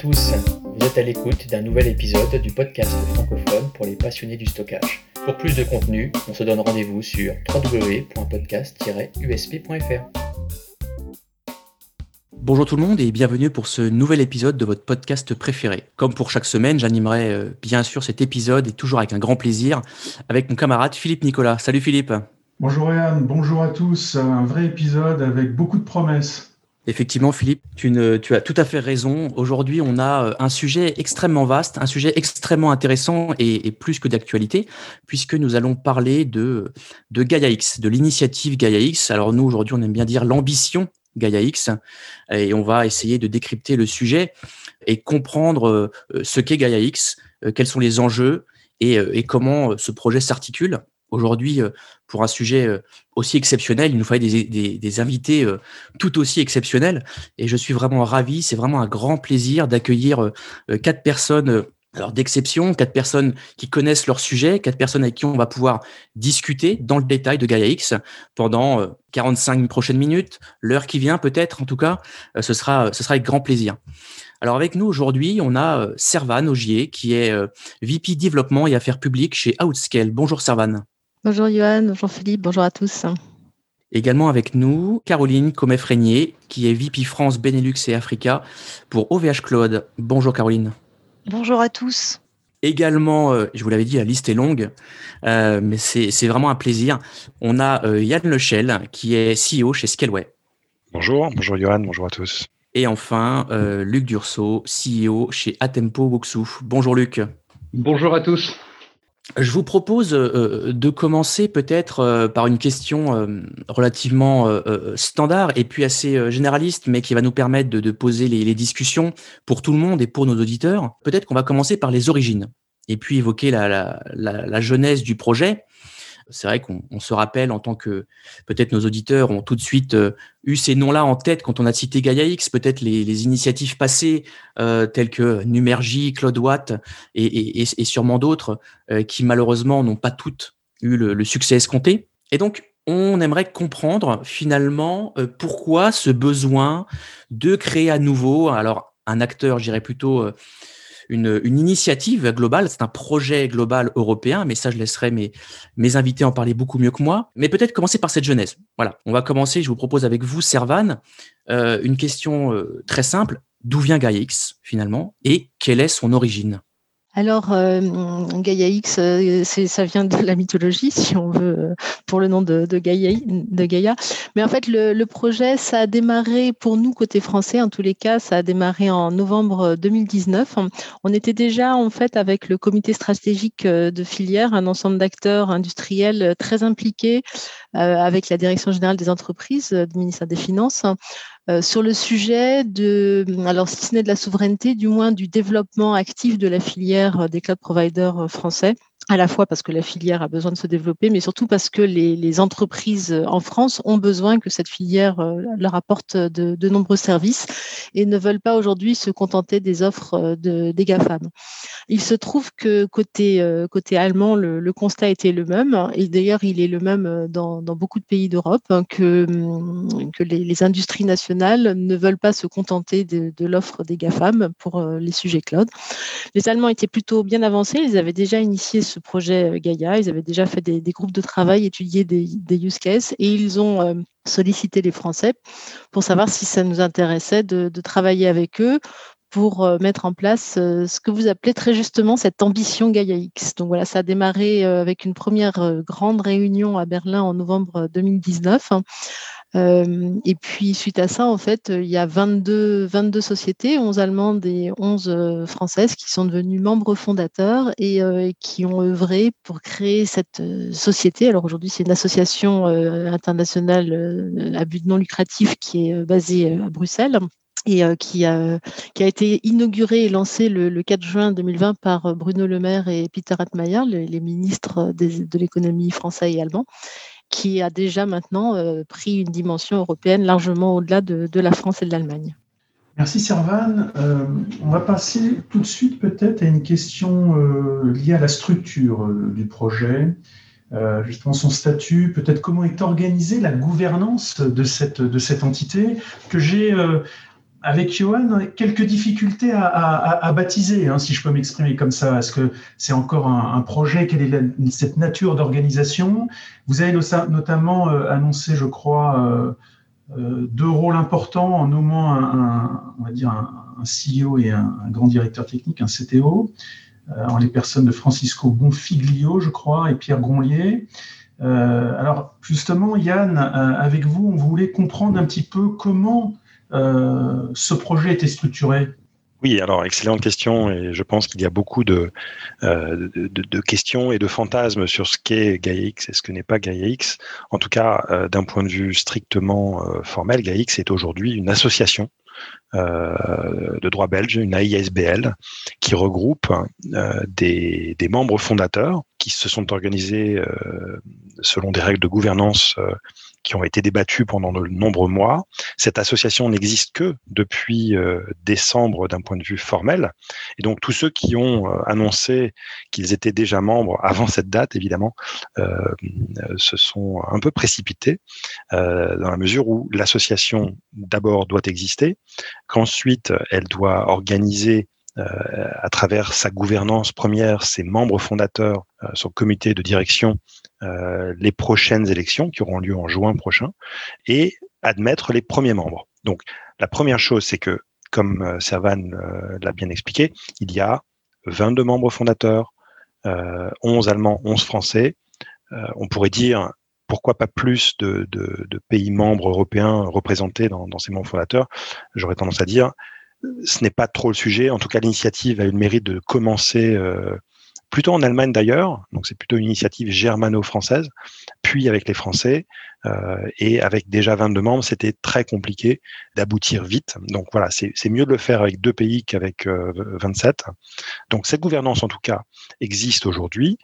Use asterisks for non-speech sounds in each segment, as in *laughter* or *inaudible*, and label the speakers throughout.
Speaker 1: tous, vous êtes à l'écoute d'un nouvel épisode du podcast francophone pour les passionnés du stockage. Pour plus de contenu, on se donne rendez-vous sur www.podcast-usp.fr.
Speaker 2: Bonjour tout le monde et bienvenue pour ce nouvel épisode de votre podcast préféré. Comme pour chaque semaine, j'animerai euh, bien sûr cet épisode et toujours avec un grand plaisir avec mon camarade Philippe Nicolas. Salut Philippe.
Speaker 3: Bonjour Yann, bonjour à tous. Un vrai épisode avec beaucoup de promesses.
Speaker 2: Effectivement, Philippe, tu, as tout à fait raison. Aujourd'hui, on a euh, un sujet extrêmement vaste, un sujet extrêmement intéressant et, plus que d'actualité, puisque nous allons parler de, de Gaia X, de l'initiative Gaia X. Alors nous, aujourd'hui, on aime bien dire l'ambition Gaia X, et on va essayer de décrypter le sujet et comprendre euh, ce qu'est Gaia X, euh, quels sont les enjeux et comment ce projet s'articule aujourd'hui, euh, pour un sujet euh, aussi exceptionnel, il nous fallait des, invités euh, tout aussi exceptionnels. Et je suis vraiment ravi. C'est vraiment un grand plaisir d'accueillir quatre personnes d'exception, quatre personnes qui connaissent leur sujet, quatre personnes avec qui on va pouvoir discuter dans le détail de Gaia X pendant 45 prochaines minutes, l'heure qui vient peut-être en tout cas, ce sera ce sera avec grand plaisir. Alors avec nous aujourd'hui, on a Servan Augier qui est VP développement et affaires publiques chez Outscale. Bonjour Servan.
Speaker 4: Bonjour Johan, bonjour Philippe, bonjour à tous.
Speaker 2: Également avec nous, Caroline Comef-Régnier, qui est VP France, Benelux et Africa pour OVH Claude. Bonjour Caroline.
Speaker 5: Bonjour à tous.
Speaker 2: Également, euh, je vous l'avais dit, la liste est longue, euh, mais c'est vraiment un plaisir. On a euh, Yann Lechel, qui est CEO chez Scaleway.
Speaker 6: Bonjour, bonjour Johan, bonjour à tous.
Speaker 2: Et enfin, Luc Dursault, CEO chez Atempo Wuxu. Bonjour Luc.
Speaker 7: Bonjour à tous.
Speaker 2: Je vous propose euh, de commencer peut-être euh, par une question euh, relativement standard et puis assez généraliste, mais qui va nous permettre de, poser les, discussions pour tout le monde et pour nos auditeurs. Peut-être qu'on va commencer par les origines et puis évoquer la, la genèse du projet c'est vrai qu'on se rappelle en tant que peut-être nos auditeurs ont tout de suite euh, eu ces noms-là en tête quand on a cité Gaia X, peut-être les, initiatives passées euh, telles que Numergy, Claude Watt et, sûrement d'autres euh, qui malheureusement n'ont pas toutes eu le, succès escompté. Et donc on aimerait comprendre finalement pourquoi ce besoin de créer à nouveau, alors un acteur, je dirais plutôt une, initiative globale, c'est un projet global européen, mais ça, je laisserai mes, mes invités en parler beaucoup mieux que moi. Mais peut-être commencer par cette genèse. Voilà, on va commencer, je vous propose avec vous, Servan, euh, une question euh, très simple. D'où vient GaiaX finalement et quelle est son origine?
Speaker 4: Alors, euh, Gaia X, euh, ça vient de la mythologie, *laughs* si on veut, euh, pour le nom de, Gaia, de Gaïa. Mais en fait, le, projet, ça a démarré pour nous, côté français, en tous les cas, ça a démarré en novembre 2019. On était déjà, en fait, avec le comité stratégique de filière, un ensemble d'acteurs industriels très impliqués, avec la direction générale des entreprises du ministère des Finances, euh, sur le sujet de, alors si ce n'est de la souveraineté, du moins du développement actif de la filière des cloud providers euh, français à la fois parce que la filière a besoin de se développer, mais surtout parce que les, entreprises en France ont besoin que cette filière euh, leur apporte de, nombreux services et ne veulent pas aujourd'hui se contenter des offres de, des GAFAM. Il se trouve que côté, euh, côté allemand, le, constat était le même, et d'ailleurs il est le même dans, beaucoup de pays d'Europe, hein, que, que les, industries nationales ne veulent pas se contenter de, l'offre des GAFAM pour euh, les sujets cloud. Les Allemands étaient plutôt bien avancés, ils avaient déjà initié ce projet euh, Gaia. Ils avaient déjà fait des, groupes de travail, étudié des, use cases et ils ont euh, sollicité les Français pour savoir si ça nous intéressait de, travailler avec eux pour euh, mettre en place ce que vous appelez très justement cette ambition Gaia X. Donc voilà, ça a démarré avec une première grande réunion à Berlin en novembre 2019 euh, et puis, suite à ça, en fait, il y a 22, 22 sociétés, 11 allemandes et 11 euh, françaises, qui sont devenues membres fondateurs et euh, qui ont œuvré pour créer cette société. Alors aujourd'hui, c'est une association internationale à but non lucratif qui est basée à Bruxelles et qui, a, qui a été inaugurée et lancée le, 4 juin 2020 par Bruno Le Maire et Peter Atmayer, les, ministres de l'économie français et allemand qui a déjà maintenant euh, pris une dimension européenne largement au-delà de, la France et de l'Allemagne.
Speaker 3: Merci Servan. Euh, on va passer tout de suite peut-être à une question euh, liée à la structure du projet, justement son statut, peut-être comment est organisée la gouvernance de cette entité que j'ai avec Johan, quelques difficultés à, baptiser, hein, si je peux m'exprimer comme ça. Est-ce que c'est encore un, projet? Quelle est cette nature d'organisation? Vous avez notamment annoncé, je crois, deux rôles importants en nommant un, on va dire un, CEO et un, grand directeur technique, un CTO, en les personnes de Francisco Bonfiglio, je crois, et Pierre Gronlier. Euh, alors justement, Yann, euh, avec vous, on voulait comprendre un petit peu comment euh, ce projet était structuré.
Speaker 6: Oui, alors excellente question et je pense qu'il y a beaucoup de, de, questions et de fantasmes sur ce qu'est GaiaX et ce que n'est pas GaiaX. En tout cas, d'un point de vue strictement formel, GaiaX est aujourd'hui une association de droit belge, une AISBL, qui regroupe des, des, membres fondateurs qui se sont organisés selon des règles de gouvernance euh, qui ont été débattues pendant de nombreux mois. Cette association n'existe que depuis euh, décembre d'un point de vue formel. Et donc tous ceux qui ont euh, annoncé qu'ils étaient déjà membres *laughs* avant cette date, évidemment, se sont un peu précipités dans la mesure où l'association d'abord doit exister, qu'ensuite elle doit organiser à travers sa gouvernance première, ses membres fondateurs, son comité de direction euh, les prochaines élections qui auront lieu en juin prochain et admettre les premiers membres. Donc la première chose, c'est que, comme euh, Servan euh, l'a bien expliqué, il y a 22 membres fondateurs, 11 Allemands, 11 Français. on pourrait dire pourquoi pas plus de, pays membres européens représentés dans, ces membres fondateurs? J'aurais tendance à dire, ce n'est pas trop le sujet. En tout cas, l'initiative a eu le mérite de commencer plutôt en Allemagne d'ailleurs, donc c'est plutôt une initiative germano-française, puis avec les Français, euh, et avec déjà 22 membres, c'était très compliqué d'aboutir vite. Donc voilà, c'est mieux de le faire avec deux pays qu'avec 27. Euh, donc cette gouvernance, en tout cas, existe aujourd'hui,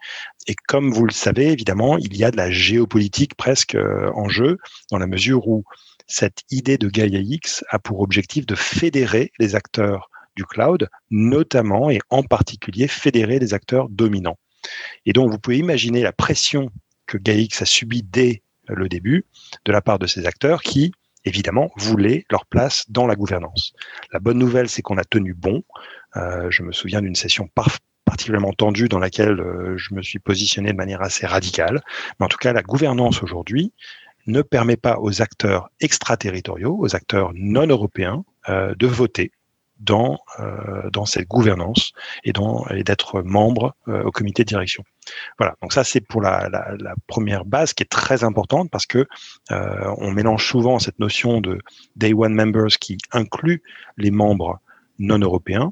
Speaker 6: et comme vous le savez, évidemment, il y a de la géopolitique presque euh, en jeu, dans la mesure où cette idée de Gaia X a pour objectif de fédérer les acteurs du cloud, notamment et en particulier fédérer les acteurs dominants. Et donc, vous pouvez imaginer la pression que GAIX a subie dès le début de la part de ces acteurs qui, évidemment, voulaient leur place dans la gouvernance. La bonne nouvelle, c'est qu'on a tenu bon. Euh, je me souviens d'une session particulièrement tendue dans laquelle euh, je me suis positionné de manière assez radicale. Mais en tout cas, la gouvernance aujourd'hui ne permet pas aux acteurs extraterritoriaux, aux acteurs non européens, euh, de voter dans, euh, dans cette gouvernance et, d'être membre euh, au comité de direction. Voilà, donc ça c'est pour la, la, première base qui est très importante parce que on mélange souvent cette notion de day one members qui inclut les membres non européens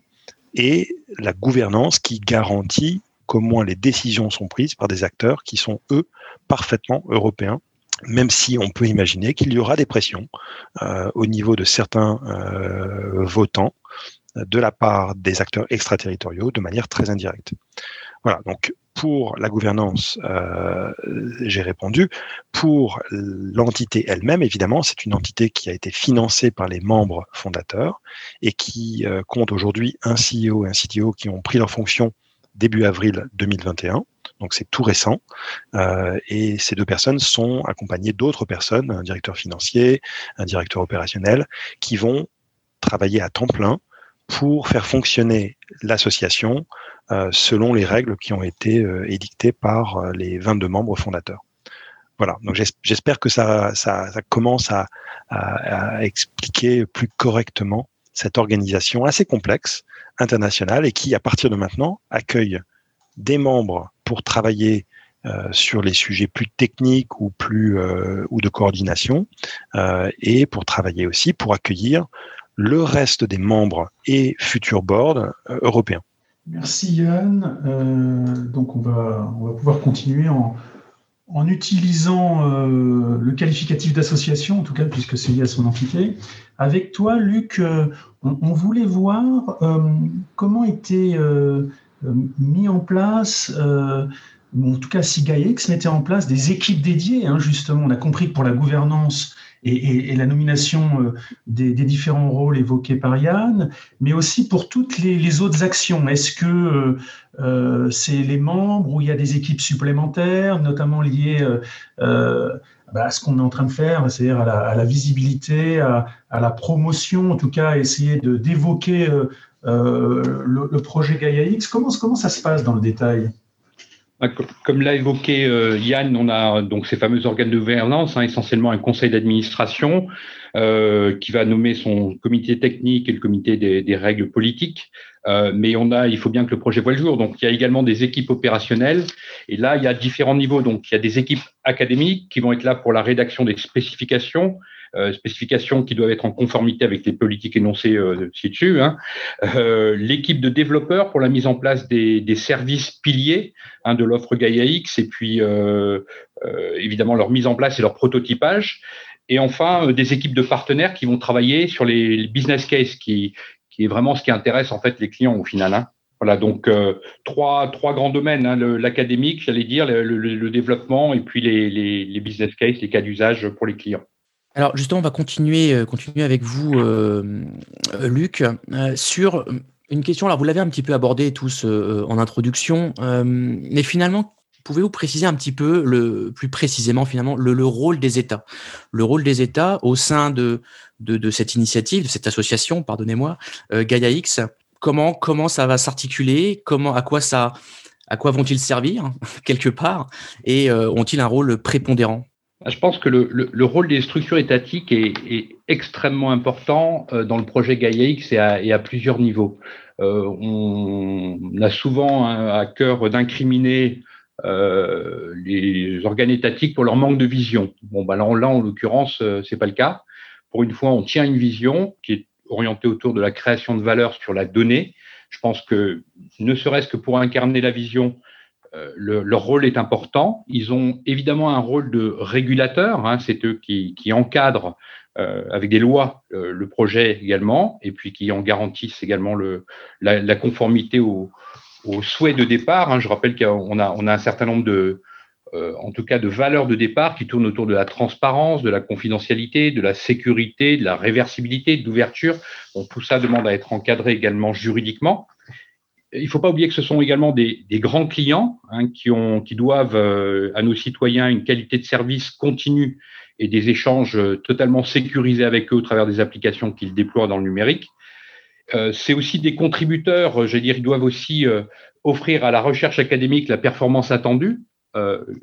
Speaker 6: et la gouvernance qui garantit qu'au moins les décisions sont prises par des acteurs qui sont eux parfaitement européens même si on peut imaginer qu'il y aura des pressions euh, au niveau de certains euh, votants de la part des acteurs extraterritoriaux de manière très indirecte. Voilà, donc pour la gouvernance, euh, j'ai répondu. Pour l'entité elle-même, évidemment, c'est une entité qui a été financée par les membres fondateurs et qui euh, compte aujourd'hui un CEO et un CTO qui ont pris leur fonction début avril 2021. Donc c'est tout récent. Euh, et ces deux personnes sont accompagnées d'autres personnes, un directeur financier, un directeur opérationnel, qui vont travailler à temps plein pour faire fonctionner l'association euh, selon les règles qui ont été euh, édictées par les 22 membres fondateurs. Voilà, donc j'espère que ça, commence à, expliquer plus correctement cette organisation assez complexe, internationale, et qui, à partir de maintenant, accueille des membres pour travailler euh, sur les sujets plus techniques ou plus euh, ou de coordination, euh, et pour travailler aussi pour accueillir le reste des membres et futurs boards européens.
Speaker 3: Merci Yann. Donc on va, on va pouvoir continuer en, en utilisant le qualificatif d'association, en tout cas puisque c'est lié à son entité. Avec toi, Luc, on, on, voulait voir comment était mis en place en tout cas si GaiaX mettait en place des équipes dédiées, hein, justement, on a compris pour la gouvernance, et, la nomination euh, des, différents rôles évoqués par Yann, mais aussi pour toutes les, autres actions. Est-ce que euh, euh, c'est les membres où il y a des équipes supplémentaires, notamment liées bah, ce qu'on est en train de faire, c'est-à-dire à la, visibilité, à, la promotion, en tout cas, essayer d'évoquer le, projet Gaia X. Comment, ça se passe dans le détail
Speaker 7: bah, comme l'a évoqué Yann, on a donc ces fameux organes de gouvernance, hein, essentiellement un conseil d'administration qui va nommer son comité technique et le comité des, règles politiques. Euh, mais il faut bien que le projet voit le jour. Donc, il y a également des équipes opérationnelles. Et là, il y a différents niveaux. Donc, il y a des équipes académiques qui vont être là pour la rédaction des spécifications, euh, spécifications qui doivent être en conformité avec les politiques énoncées euh, ci-dessus. Hein. Euh, L'équipe de développeurs pour la mise en place des, des services piliers hein, de l'offre Gaia X et puis euh, évidemment leur mise en place et leur prototypage et enfin des équipes de partenaires qui vont travailler sur les business cases qui, qui est vraiment ce qui intéresse en fait les clients au final. Hein. Voilà, donc euh, trois, trois grands domaines, hein, l'académique, j'allais dire, le, développement et puis les, les, business cases, les cas d'usage pour les clients.
Speaker 2: Alors justement, on va continuer, euh, continuer avec vous, euh, Luc, sur une question. Alors vous l'avez un petit peu abordé tous en introduction, mais finalement, Pouvez-vous préciser un petit peu, le, plus précisément finalement, le, le, rôle des États? Le rôle des États au sein de, de, cette initiative, de cette association, pardonnez-moi, euh, Gaia X? Comment, comment ça va s'articuler? Comment, à quoi ça, à quoi vont-ils servir *laughs* quelque part? Et euh, ont-ils un rôle prépondérant?
Speaker 7: Je pense que le, le, le, rôle des structures étatiques est, est extrêmement important euh, dans le projet Gaia X et à, et à plusieurs niveaux. Euh, on a souvent à cœur d'incriminer euh, les organes étatiques pour leur manque de vision. Bon, bah là, là en l'occurrence, euh, c'est pas le cas. Pour une fois, on tient une vision qui est orientée autour de la création de valeur sur la donnée. Je pense que, ne serait-ce que pour incarner la vision, le, leur rôle est important. Ils ont évidemment un rôle de régulateur, hein, c'est eux qui, qui encadrent euh, avec des lois euh, le projet également, et puis qui en garantissent également le, la, conformité au, au souhait de départ. Hein. Je rappelle qu'on a, un certain nombre de, euh, en tout cas, de valeurs de départ qui tournent autour de la transparence, de la confidentialité, de la sécurité, de la réversibilité, de l'ouverture. Bon, tout ça demande à être encadré également juridiquement. Il ne faut pas oublier que ce sont également des, grands clients hein, qui, ont, qui doivent euh, à nos citoyens une qualité de service continue et des échanges totalement sécurisés avec eux au travers des applications qu'ils déploient dans le numérique. Euh, c'est aussi des contributeurs, euh, je veux dire, ils doivent aussi euh, offrir à la recherche académique la performance attendue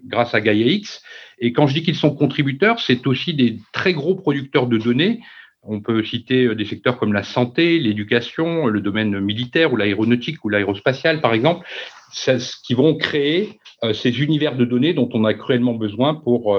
Speaker 7: grâce à Gaia X. Et quand je dis qu'ils sont contributeurs, c'est aussi des très gros producteurs de données. On peut citer des secteurs comme la santé, l'éducation, le domaine militaire ou l'aéronautique ou l'aérospatial, par exemple, qui vont créer ces univers de données dont on a cruellement besoin pour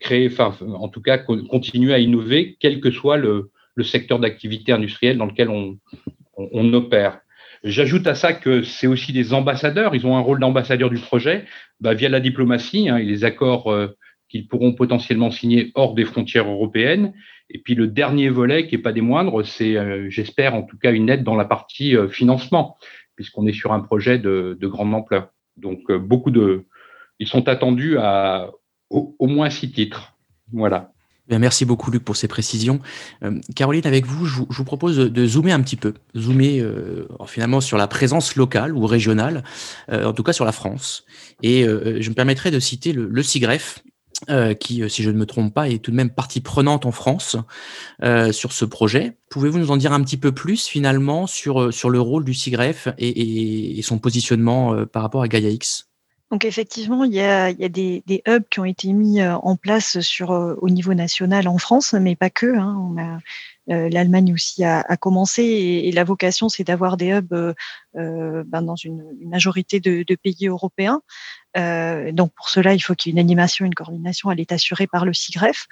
Speaker 7: créer, enfin, en tout cas, continuer à innover, quel que soit le, secteur d'activité industrielle dans lequel on, opère. J'ajoute à ça que c'est aussi des ambassadeurs. Ils ont un rôle d'ambassadeur du projet bah, via la diplomatie hein, et les accords euh, qu'ils pourront potentiellement signer hors des frontières européennes. Et puis le dernier volet, qui n'est pas des moindres, c'est, euh, j'espère en tout cas, une aide dans la partie euh, financement, puisqu'on est sur un projet de, de grande ampleur. Donc beaucoup de, ils sont attendus à au, moins six titres. Voilà
Speaker 2: merci beaucoup Luc pour ces précisions. Euh, Caroline, avec vous, je, vous propose de, zoomer un petit peu, zoomer euh, finalement sur la présence locale ou régionale, euh, en tout cas sur la France. Et je me permettrai de citer le, le CIGREF, qui, si je ne me trompe pas, est tout de même partie prenante en France sur ce projet. Pouvez-vous nous en dire un petit peu plus finalement sur, sur le rôle du CIGREF et, son positionnement par rapport à Gaia X?
Speaker 5: Donc effectivement, il y a, des, hubs qui ont été mis euh, en place sur, euh, au niveau national en France, mais pas que. Hein. Euh, L'Allemagne aussi a, commencé et, la vocation, c'est d'avoir des hubs euh, ben dans une, majorité de, pays européens. Euh, donc pour cela, il faut qu'il y ait une animation, une coordination. Elle est assurée par le CIGREF.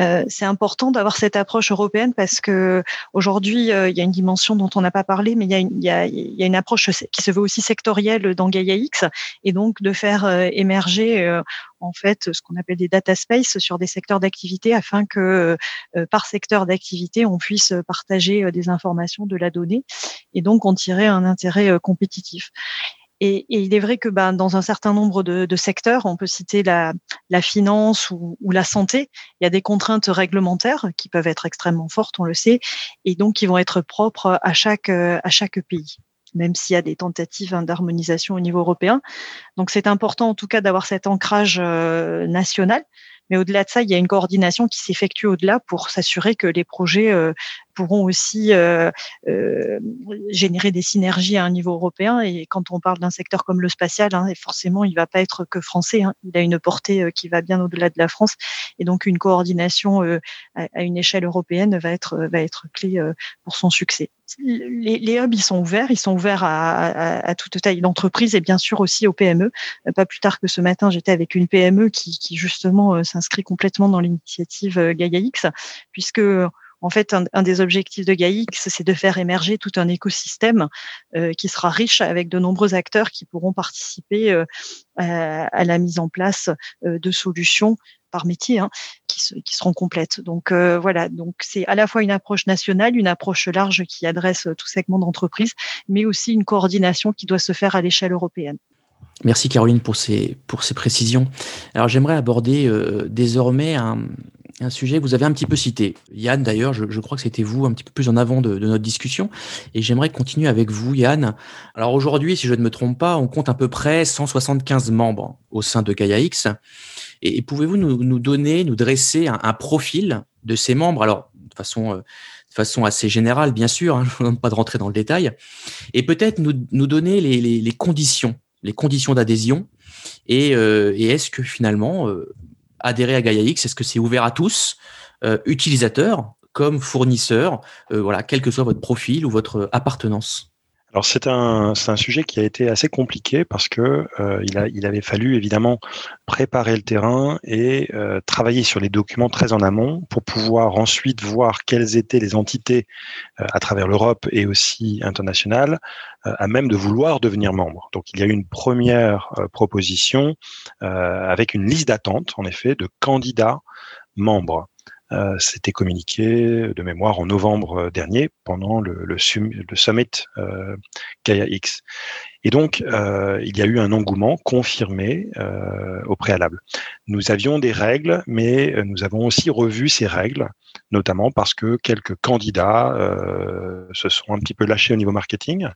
Speaker 5: Euh, c'est important d'avoir cette approche européenne parce que aujourd'hui, euh, il y a une dimension dont on n'a pas parlé, mais il y, a une, il, y a, il y, a une, approche qui se veut aussi sectorielle dans Gaia X, et donc de faire euh, émerger euh, en fait ce qu'on appelle des data space sur des secteurs d'activité afin que par secteur d'activité on puisse partager des informations, de la donnée, et donc en tirer un intérêt compétitif. Et, il est vrai que ben, dans un certain nombre de, secteurs, on peut citer la, finance ou, la santé, il y a des contraintes réglementaires qui peuvent être extrêmement fortes, on le sait, et donc qui vont être propres à chaque, pays même s'il y a des tentatives d'harmonisation au niveau européen. Donc c'est important en tout cas d'avoir cet ancrage euh, national, Mais au-delà de ça, il y a une coordination qui s'effectue au-delà pour s'assurer que les projets pourront aussi euh, euh, générer des synergies à un niveau européen. Et quand on parle d'un secteur comme le spatial, hein, forcément, il ne va pas être que français. Hein. Il a une portée euh, qui va bien au-delà de la France. Et donc, une coordination à, à, une échelle européenne va être, va être clé pour son succès. Les, les, hubs, ils sont ouverts. Ils sont ouverts à, à, à toute taille d'entreprise et bien sûr aussi aux PME. Pas plus tard que ce matin, j'étais avec une PME qui, qui justement s'inscrit complètement dans l'initiative Gaia X, puisque en fait, un, des objectifs de GAIX, c'est de faire émerger tout un écosystème euh, qui sera riche avec de nombreux acteurs qui pourront participer euh, à, la mise en place euh, de solutions par métier hein, qui, seront complètes. Donc voilà, donc c'est à la fois une approche nationale, une approche large qui adresse tout segment d'entreprise, mais aussi une coordination qui doit se faire à l'échelle européenne.
Speaker 2: Merci Caroline pour ces, pour ces précisions. Alors j'aimerais aborder désormais un, un sujet que vous avez un petit peu cité. Yann, d'ailleurs, je, crois que c'était vous un petit peu plus en avant de, notre discussion. Et j'aimerais continuer avec vous, Yann. Alors aujourd'hui, si je ne me trompe pas, on compte à peu près 175 membres au sein de Gaia X. Et, pouvez-vous nous, donner, nous dresser un, profil de ces membres? Alors, de façon, euh, de façon assez générale, bien sûr, hein, *laughs* je ne pas de rentrer dans le détail. Et peut-être nous, donner les, conditions, les conditions d'adhésion. Et, euh, et est-ce que finalement, euh, adhérer à GaiaX Est-ce que c'est ouvert à tous, euh, utilisateurs comme fournisseurs, euh, voilà, quel que soit votre profil ou votre appartenance?
Speaker 6: Alors c'est un, un sujet qui a été assez compliqué parce que euh, il, a, il avait fallu évidemment préparer le terrain et euh, travailler sur les documents très en amont pour pouvoir ensuite voir quelles étaient les entités euh, à travers l'Europe et aussi internationales à même de vouloir devenir membre. Donc il y a eu une première proposition avec une liste d'attente en effet de candidats membres. Euh, c'était communiqué de mémoire en novembre euh, dernier pendant le, summit euh, Gaia X. Et donc, euh, il y a eu un engouement confirmé euh, au préalable. Nous avions des règles, mais euh, nous avons aussi revu ces règles, notamment parce que quelques candidats euh, se sont un petit peu lâchés au niveau marketing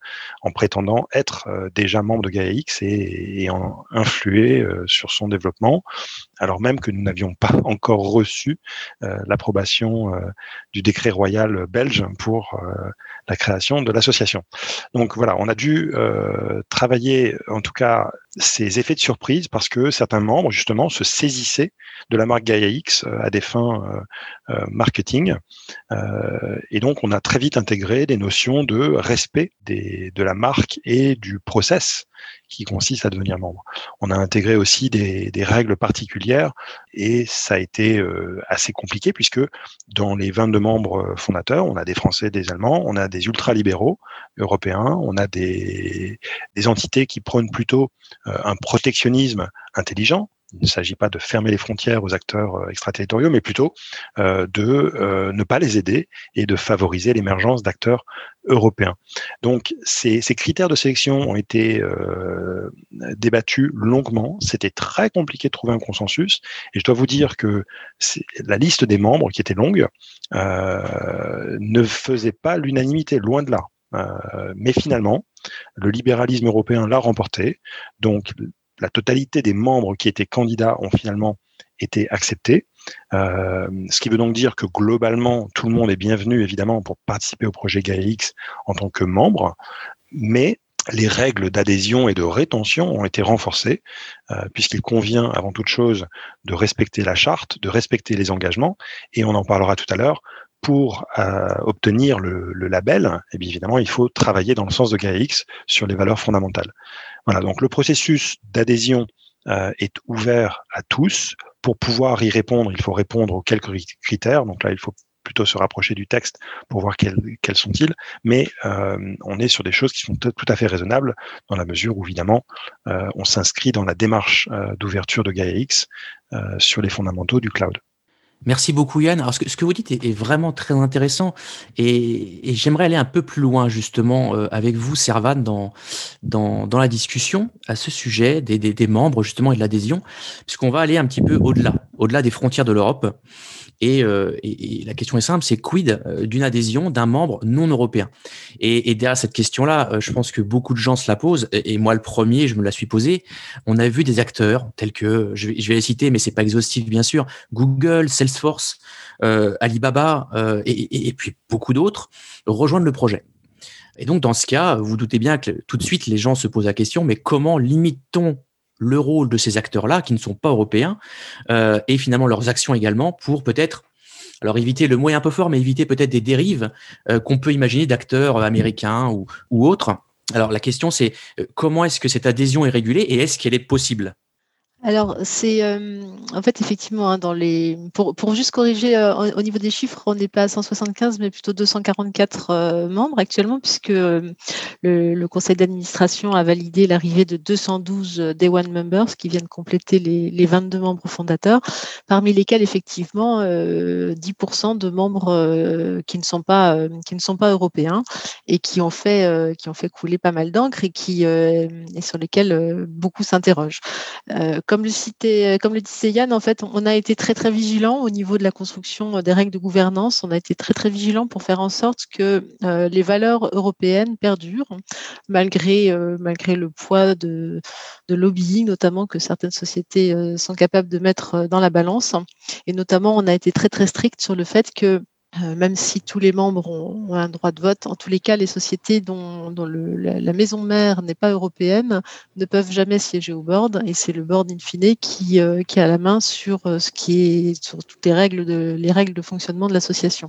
Speaker 6: en prétendant être euh, déjà membres de GaiaX et, et en influer euh, sur son développement, alors même que nous n'avions pas *laughs* encore reçu l'approbation du décret royal belge pour la création de l'association. Donc voilà, on a dû travailler en tout cas ces effets de surprise parce que certains membres justement se saisissaient de la marque Gaia X euh, à des fins euh, euh, marketing. et donc on a très vite intégré des notions de respect de la marque et du process qui consiste à devenir membre. On a intégré aussi des, règles particulières et ça a été assez compliqué puisque dans les 22 membres fondateurs, on a des Français, des Allemands, on a des ultralibéraux européens, on a des, des entités qui prônent plutôt euh, un protectionnisme intelligent. Il ne s'agit pas de fermer les frontières aux acteurs euh, extraterritoriaux, mais plutôt euh, de ne pas les aider et de favoriser l'émergence d'acteurs européens. Donc, ces, critères de sélection ont été débattus longuement. C'était très compliqué de trouver un consensus. Et je dois vous dire que la liste des membres, qui était longue, ne faisait pas l'unanimité, loin de là. mais finalement, le libéralisme européen l'a remporté. Donc, la totalité des membres qui étaient candidats ont finalement été acceptés. Euh, ce qui veut donc dire que globalement, tout le monde est bienvenu, évidemment, pour participer au projet GaiaX en tant que membre, mais les règles d'adhésion et de rétention ont été renforcées, euh, puisqu'il convient avant toute chose de respecter la charte, de respecter les engagements, et on en parlera tout à l'heure, pour euh, obtenir le, label, eh bien évidemment, il faut travailler dans le sens de GAIX sur les valeurs fondamentales. Voilà, donc le processus d'adhésion euh, est ouvert à tous. Pour pouvoir y répondre, il faut répondre aux quelques critères. Donc là, il faut plutôt se rapprocher du texte pour voir quels, quels sont-ils. Mais euh, on est sur des choses qui sont tout à fait raisonnables dans la mesure où, évidemment, euh, on s'inscrit dans la démarche d'ouverture de GaiaX sur les fondamentaux du cloud.
Speaker 2: Merci beaucoup Yann. Alors ce que, ce que vous dites est, vraiment très intéressant et, et j'aimerais aller un peu plus loin justement euh, avec vous Servan dans, dans, dans la discussion à ce sujet des, des, des membres justement et de l'adhésion puisqu'on va aller un petit peu au-delà, au-delà des frontières de l'Europe. Et, euh, et, et, la question est simple, c'est quid euh, d'une adhésion d'un membre non européen? Et, derrière cette question-là, euh, je pense que beaucoup de gens se la posent, et, moi le premier, je me la suis posée. On a vu des acteurs tels que, je vais, les citer, mais c'est pas exhaustif bien sûr, Google, Salesforce, euh, Alibaba et, puis beaucoup d'autres rejoindre le projet. Et donc dans ce cas, vous doutez bien que tout de suite les gens se posent la question, mais comment limite-t-on le rôle de ces acteurs-là qui ne sont pas européens et finalement leurs actions également pour peut-être alors éviter le moyen un peu fort, mais éviter peut-être des dérives euh, qu'on peut imaginer d'acteurs américains ou, ou autres. Alors la question c'est euh, comment est-ce que cette adhésion est régulée et est-ce qu'elle est possible?
Speaker 4: Alors, c'est euh, en fait effectivement hein, dans les pour, pour juste corriger euh, au, niveau des chiffres, on n'est pas à 175 mais plutôt 244 euh, membres actuellement puisque le, conseil d'administration a validé l'arrivée de 212 Day One members qui viennent compléter les, les 22 membres fondateurs, parmi lesquels effectivement 10% de membres qui ne sont pas qui ne sont pas européens et qui ont fait qui ont fait couler pas mal d'encre et qui et sur lesquels beaucoup s'interrogent euh, comme le disait Yann, en fait, on a été très très vigilant au niveau de la construction euh, des règles de gouvernance. On a été très très vigilant pour faire en sorte que euh, les valeurs européennes perdurent, malgré malgré le poids de, de lobbying, notamment que certaines sociétés sont capables de mettre dans la balance. Et notamment, on a été très très strict sur le fait que même si tous les membres ont, un droit de vote, en tous les cas, les sociétés dont, la, maison mère n'est pas européenne ne peuvent jamais siéger au board, et c'est le board in fine qui, euh, qui a la main sur euh, ce qui est sur toutes les règles de les règles de fonctionnement de l'association.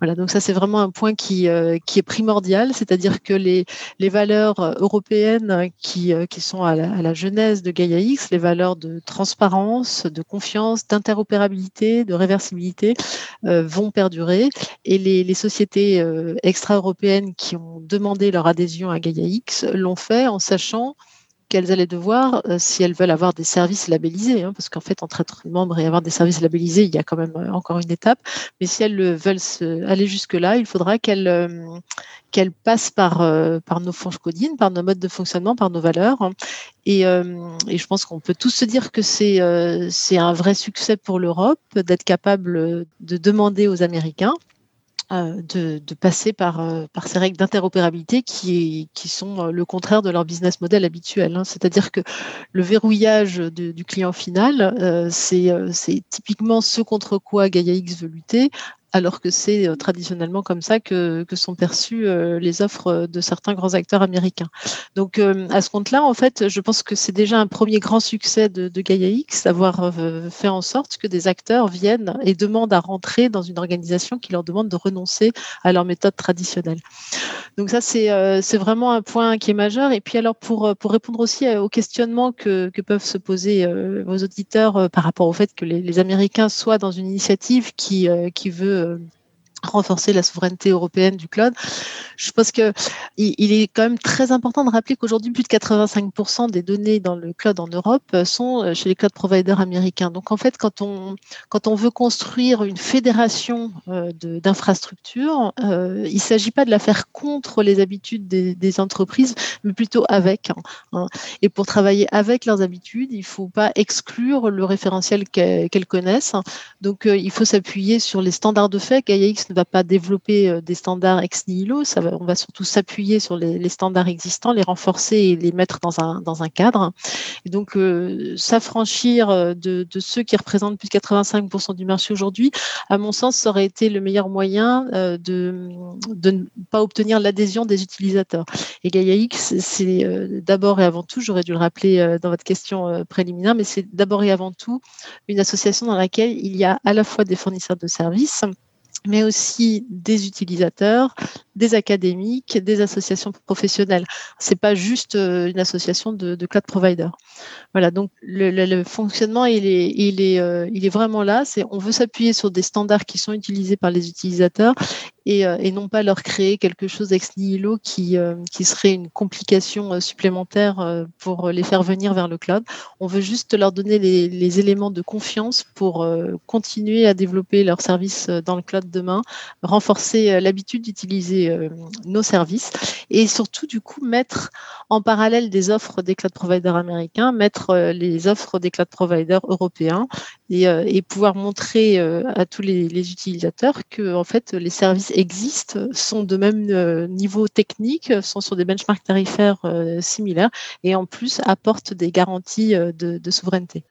Speaker 4: Voilà, donc ça c'est vraiment un point qui, euh, qui est primordial, c'est-à-dire que les, les valeurs euh, européennes qui, euh, qui sont à la, à genèse de Gaia X, les valeurs de transparence, de confiance, d'interopérabilité, de réversibilité, vont perdurer. Et les, les sociétés extra-européennes qui ont demandé leur adhésion à Gaia X l'ont fait en sachant qu'elles allaient devoir, euh, si elles veulent avoir des services labellisés, hein, parce qu'en fait, entre être membre et avoir des services labellisés, il y a quand même euh, encore une étape. Mais si elles veulent se, aller jusque-là, il faudra qu'elles euh, passent par, par nos fonctions codines, par nos modes de fonctionnement, par nos valeurs. Et, et je pense qu'on peut tous se dire que c'est c'est un vrai succès pour l'Europe d'être capable de demander aux Américains euh, de, de, passer par, euh, par ces règles d'interopérabilité qui, qui sont euh, le contraire de leur business model habituel. Hein. C'est-à-dire que le verrouillage du client final, c'est typiquement ce contre quoi Gaia X veut lutter, alors que c'est euh, traditionnellement comme ça que, sont perçues euh, les offres de certains grands acteurs américains. Donc euh, à ce compte-là, en fait, je pense que c'est déjà un premier grand succès de, de Gaia X, d'avoir fait en sorte que des acteurs viennent et demandent à rentrer dans une organisation qui leur demande de renoncer à leur méthode traditionnelle. Donc ça, c'est vraiment un point qui est majeur. Et puis alors, pour, pour répondre aussi aux questionnements que, peuvent se poser vos auditeurs par rapport au fait que les, les Américains soient dans une initiative qui, qui veut euh, renforcer la souveraineté européenne du cloud. Je pense que il est quand même très important de rappeler qu'aujourd'hui, plus de 85% des données dans le cloud en Europe sont euh, chez les cloud providers américains. Donc, en fait, quand on, quand on veut construire une fédération euh, d'infrastructures, il ne s'agit pas de la faire contre les habitudes des, entreprises, mais plutôt avec. Hein, hein. Et pour travailler avec leurs habitudes, il ne faut pas exclure le référentiel qu'elles connaissent. Donc, il faut s'appuyer sur les standards de fait. GaiaX ne va pas développer euh, des standards ex nihilo, on va surtout s'appuyer sur les, standards existants, les renforcer et les mettre dans un, cadre. Donc, euh, s'affranchir euh, de, ceux qui représentent plus de 85% du marché aujourd'hui, à mon sens, ça aurait été le meilleur moyen de, ne pas obtenir l'adhésion des utilisateurs. Et GaiaX, c'est d'abord et avant tout, j'aurais dû le rappeler dans votre question préliminaire, mais c'est d'abord et avant tout une association dans laquelle il y a à la fois des fournisseurs de services, mais aussi des utilisateurs, des académiques, des associations professionnelles. C'est pas juste euh, une association de, cloud provider. Voilà, donc le, fonctionnement il est, il est, euh, il est vraiment là. On veut s'appuyer sur des standards qui sont utilisés par les utilisateurs et, euh, non pas leur créer quelque chose ex nihilo qui, qui serait une complication supplémentaire pour les faire venir vers le cloud. On veut juste leur donner les, les éléments de confiance pour continuer à développer leurs services dans le cloud demain, renforcer l'habitude d'utiliser nos services et surtout du coup mettre en parallèle des offres des cloud providers américains, mettre les offres des cloud providers européens et, pouvoir montrer à tous les, utilisateurs que en fait les services existent, sont de même niveau technique, sont sur des benchmarks tarifaires similaires et en plus apportent des garanties de souveraineté.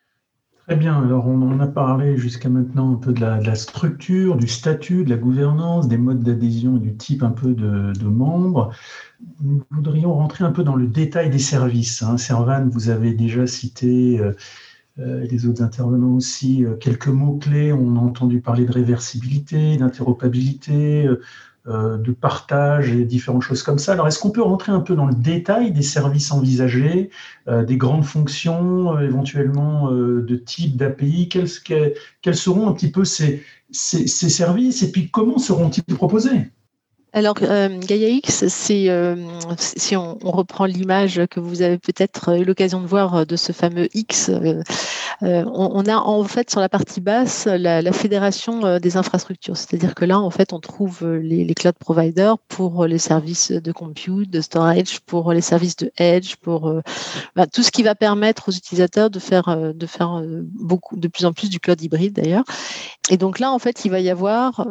Speaker 3: Très bien. Alors, on en a parlé jusqu'à maintenant un peu de la, structure, du statut, de la gouvernance, des modes d'adhésion et du type un peu de, membres. Nous voudrions rentrer un peu dans le détail des services. Hein. Servan, vous avez déjà cité, euh, euh, les autres intervenants aussi, euh, quelques mots-clés. On a entendu parler de réversibilité, d'interopérabilité, euh, de partage et différentes choses comme ça. Alors, est-ce qu'on peut rentrer un peu dans le détail des services envisagés, euh, des grandes fonctions, euh, éventuellement de type d'API? Quels, quels, seront un petit peu ces, ces, ces services et puis comment seront-ils proposés?
Speaker 4: Alors, euh, Gaia X, euh, si on, reprend l'image que vous avez peut-être eu l'occasion de voir euh, de ce fameux X, on, a en fait sur la partie basse la, fédération des infrastructures. C'est-à-dire que là, en fait, on trouve les, cloud providers pour les services de compute, de storage, pour les services de edge, pour bah, tout ce qui va permettre aux utilisateurs de faire, de beaucoup, de plus en plus du cloud hybride d'ailleurs. Et donc là, en fait, il va y avoir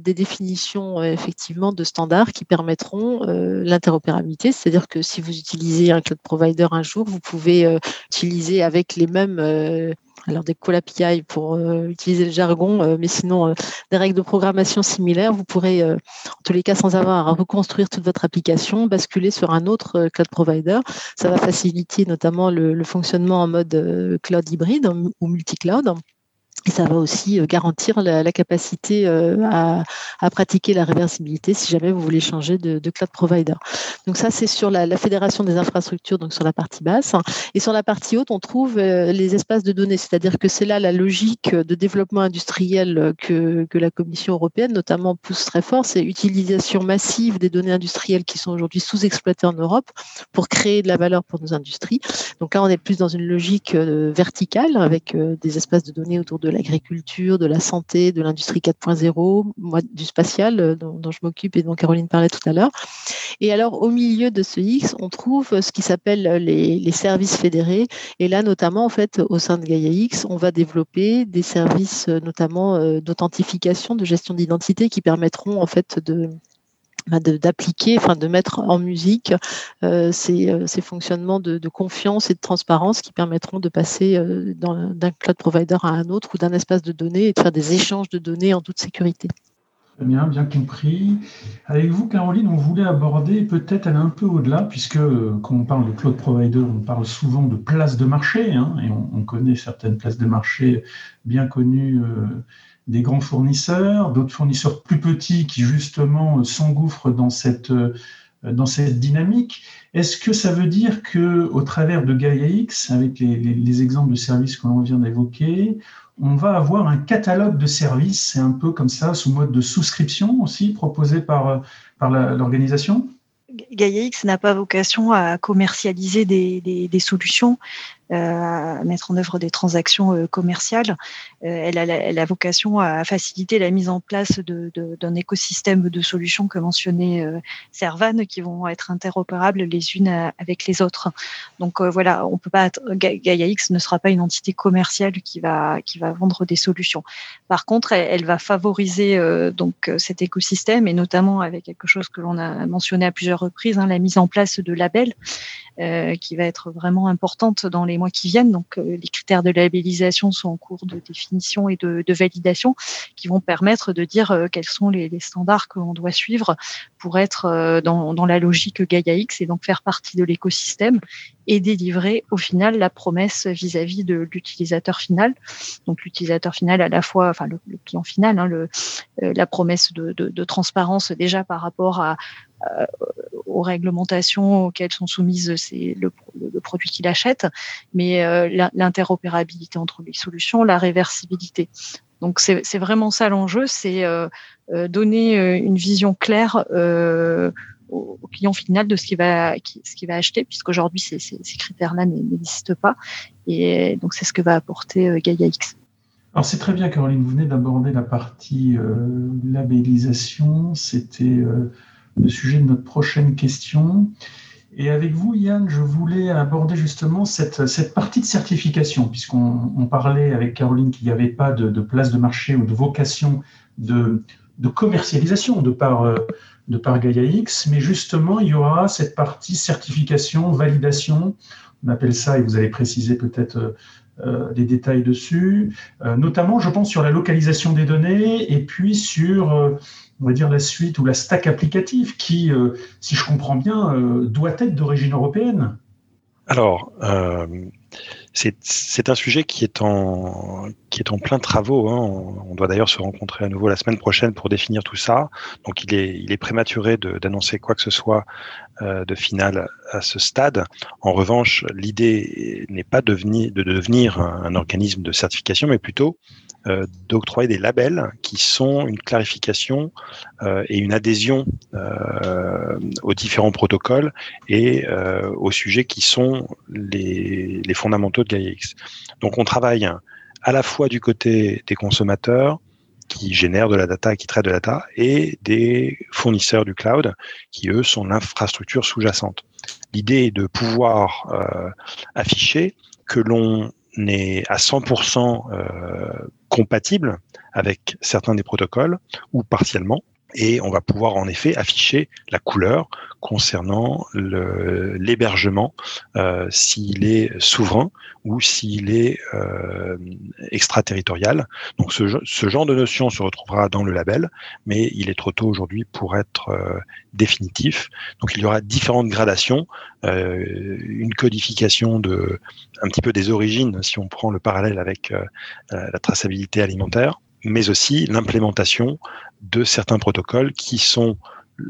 Speaker 4: des définitions effectivement de standards qui permettront euh, l'interopérabilité, c'est-à-dire que si vous utilisez un cloud provider un jour, vous pouvez euh, utiliser avec les mêmes euh, alors des call API pour utiliser le jargon, mais sinon des règles de programmation similaires, vous pourrez, en tous les cas, sans avoir à reconstruire toute votre application, basculer sur un autre cloud provider. Ça va faciliter notamment le, le fonctionnement en mode cloud hybride ou multi-cloud. Et ça va aussi euh, garantir la, capacité euh, à, pratiquer la réversibilité si jamais vous voulez changer de, cloud provider. Donc ça, c'est sur la, fédération des infrastructures, donc sur la partie basse. Et sur la partie haute, on trouve euh, les espaces de données, c'est-à-dire que c'est là la logique de développement industriel que, que la Commission européenne notamment pousse très fort, c'est l'utilisation massive des données industrielles qui sont aujourd'hui sous-exploitées en Europe pour créer de la valeur pour nos industries. Donc là, on est plus dans une logique verticale avec des espaces de données autour de l'agriculture, de la santé, de l'industrie 4.0, moi du spatial euh, dont, je m'occupe et dont Caroline parlait tout à l'heure. Et alors au milieu de ce X, on trouve ce qui s'appelle les, services fédérés. Et là, notamment en fait, au sein de Gaia X, on va développer des services euh, notamment euh, d'authentification, de gestion d'identité qui permettront en fait de d'appliquer, enfin de mettre en musique euh, ces, euh, ces, fonctionnements de, confiance et de transparence qui permettront de passer euh, d'un cloud provider à un autre ou d'un espace de données et de faire des échanges de données en toute sécurité.
Speaker 3: Très bien, bien compris. Avec vous, Caroline, on voulait aborder peut-être aller un peu au-delà, puisque quand on parle de cloud provider, on parle souvent de places de marché, hein, et on, connaît certaines places de marché bien connues des grands fournisseurs, d'autres fournisseurs plus petits qui justement euh, s'engouffrent dans cette, euh, dans cette dynamique. Est-ce que ça veut dire que au travers de Gaia X, avec les, exemples de services que l'on vient d'évoquer, on va avoir un catalogue de services, c'est un peu comme ça, sous mode de souscription aussi, proposé par, euh, par l'organisation?
Speaker 5: Gaia X n'a pas vocation à commercialiser des, des, des solutions. Euh, à mettre en œuvre des transactions euh, commerciales. Euh, elle a, elle, a, vocation à faciliter la mise en place d'un écosystème de solutions que mentionnait Servan, qui vont être interopérables les unes avec les autres. Donc voilà, on peut pas ne sera pas une entité commerciale qui va qui va vendre des solutions. Par contre, elle, va favoriser donc cet écosystème et notamment avec quelque chose que l'on a mentionné à plusieurs reprises, hein, la mise en place de labels qui va être vraiment importante dans les qui viennent. Donc, euh, les critères de labellisation sont en cours de définition et de, validation, qui vont permettre de dire euh, quels sont les, les standards que l'on doit suivre pour être dans, dans la logique Gaia X et donc faire partie de l'écosystème et délivrer au final la promesse vis-à-vis de l'utilisateur final. Donc l'utilisateur final à la fois, enfin le, client final, hein, la promesse de, transparence déjà par rapport à, aux réglementations auxquelles sont soumises c'est le, produit qu'il achète, mais euh, l'interopérabilité entre les solutions, la réversibilité. Donc c'est vraiment ça l'enjeu, c'est euh, euh, donner une vision claire au, client final de ce qu'il va, va acheter, puisqu'aujourd'hui ces, ces, critères-là n'existent pas. Et donc c'est ce que va apporter Gaia X.
Speaker 3: Alors c'est très bien, Caroline, vous venez d'aborder la partie labellisation. C'était le sujet de notre prochaine question. Et avec vous, Yann, je voulais aborder justement cette, cette partie de certification, puisqu'on parlait avec Caroline qu'il n'y avait pas de, place de marché ou de vocation de, de commercialisation de par, de par Gaia X, mais justement, il y aura cette partie certification, validation, on appelle ça, et vous allez préciser peut-être euh, des détails dessus, euh, notamment, je pense, sur la localisation des données et puis sur euh, on va dire, la suite ou la stack applicative qui, euh, si je comprends bien, euh, doit être d'origine européenne.
Speaker 6: Alors, euh, c'est un sujet qui est en, plein travaux. Hein. On, doit d'ailleurs se rencontrer à nouveau la semaine prochaine pour définir tout ça. Donc, il est, il est prématuré d'annoncer quoi que ce soit de final à ce stade. En revanche, l'idée n'est pas de devenir un, organisme de certification, mais plutôt euh, d'octroyer des labels qui sont une clarification euh, et une adhésion euh, aux différents protocoles et aux sujets qui sont les, fondamentaux de GaiaX. Donc on travaille à la fois du côté des consommateurs, qui génèrent de la data, qui traitent de la data, et des fournisseurs du cloud, qui eux sont l'infrastructure sous-jacente. L'idée est de pouvoir afficher que l'on est à 100% euh, compatible avec certains des protocoles ou partiellement. Et on va pouvoir en effet afficher la couleur concernant l'hébergement, euh, s'il est souverain ou s'il est euh, extraterritorial. Donc ce, genre de notion se retrouvera dans le label, mais il est trop tôt aujourd'hui pour être euh, définitif. Donc il y aura différentes gradations, une codification de un petit peu des origines, si on prend le parallèle avec la traçabilité alimentaire, mais aussi l'implémentation de certains protocoles qui sont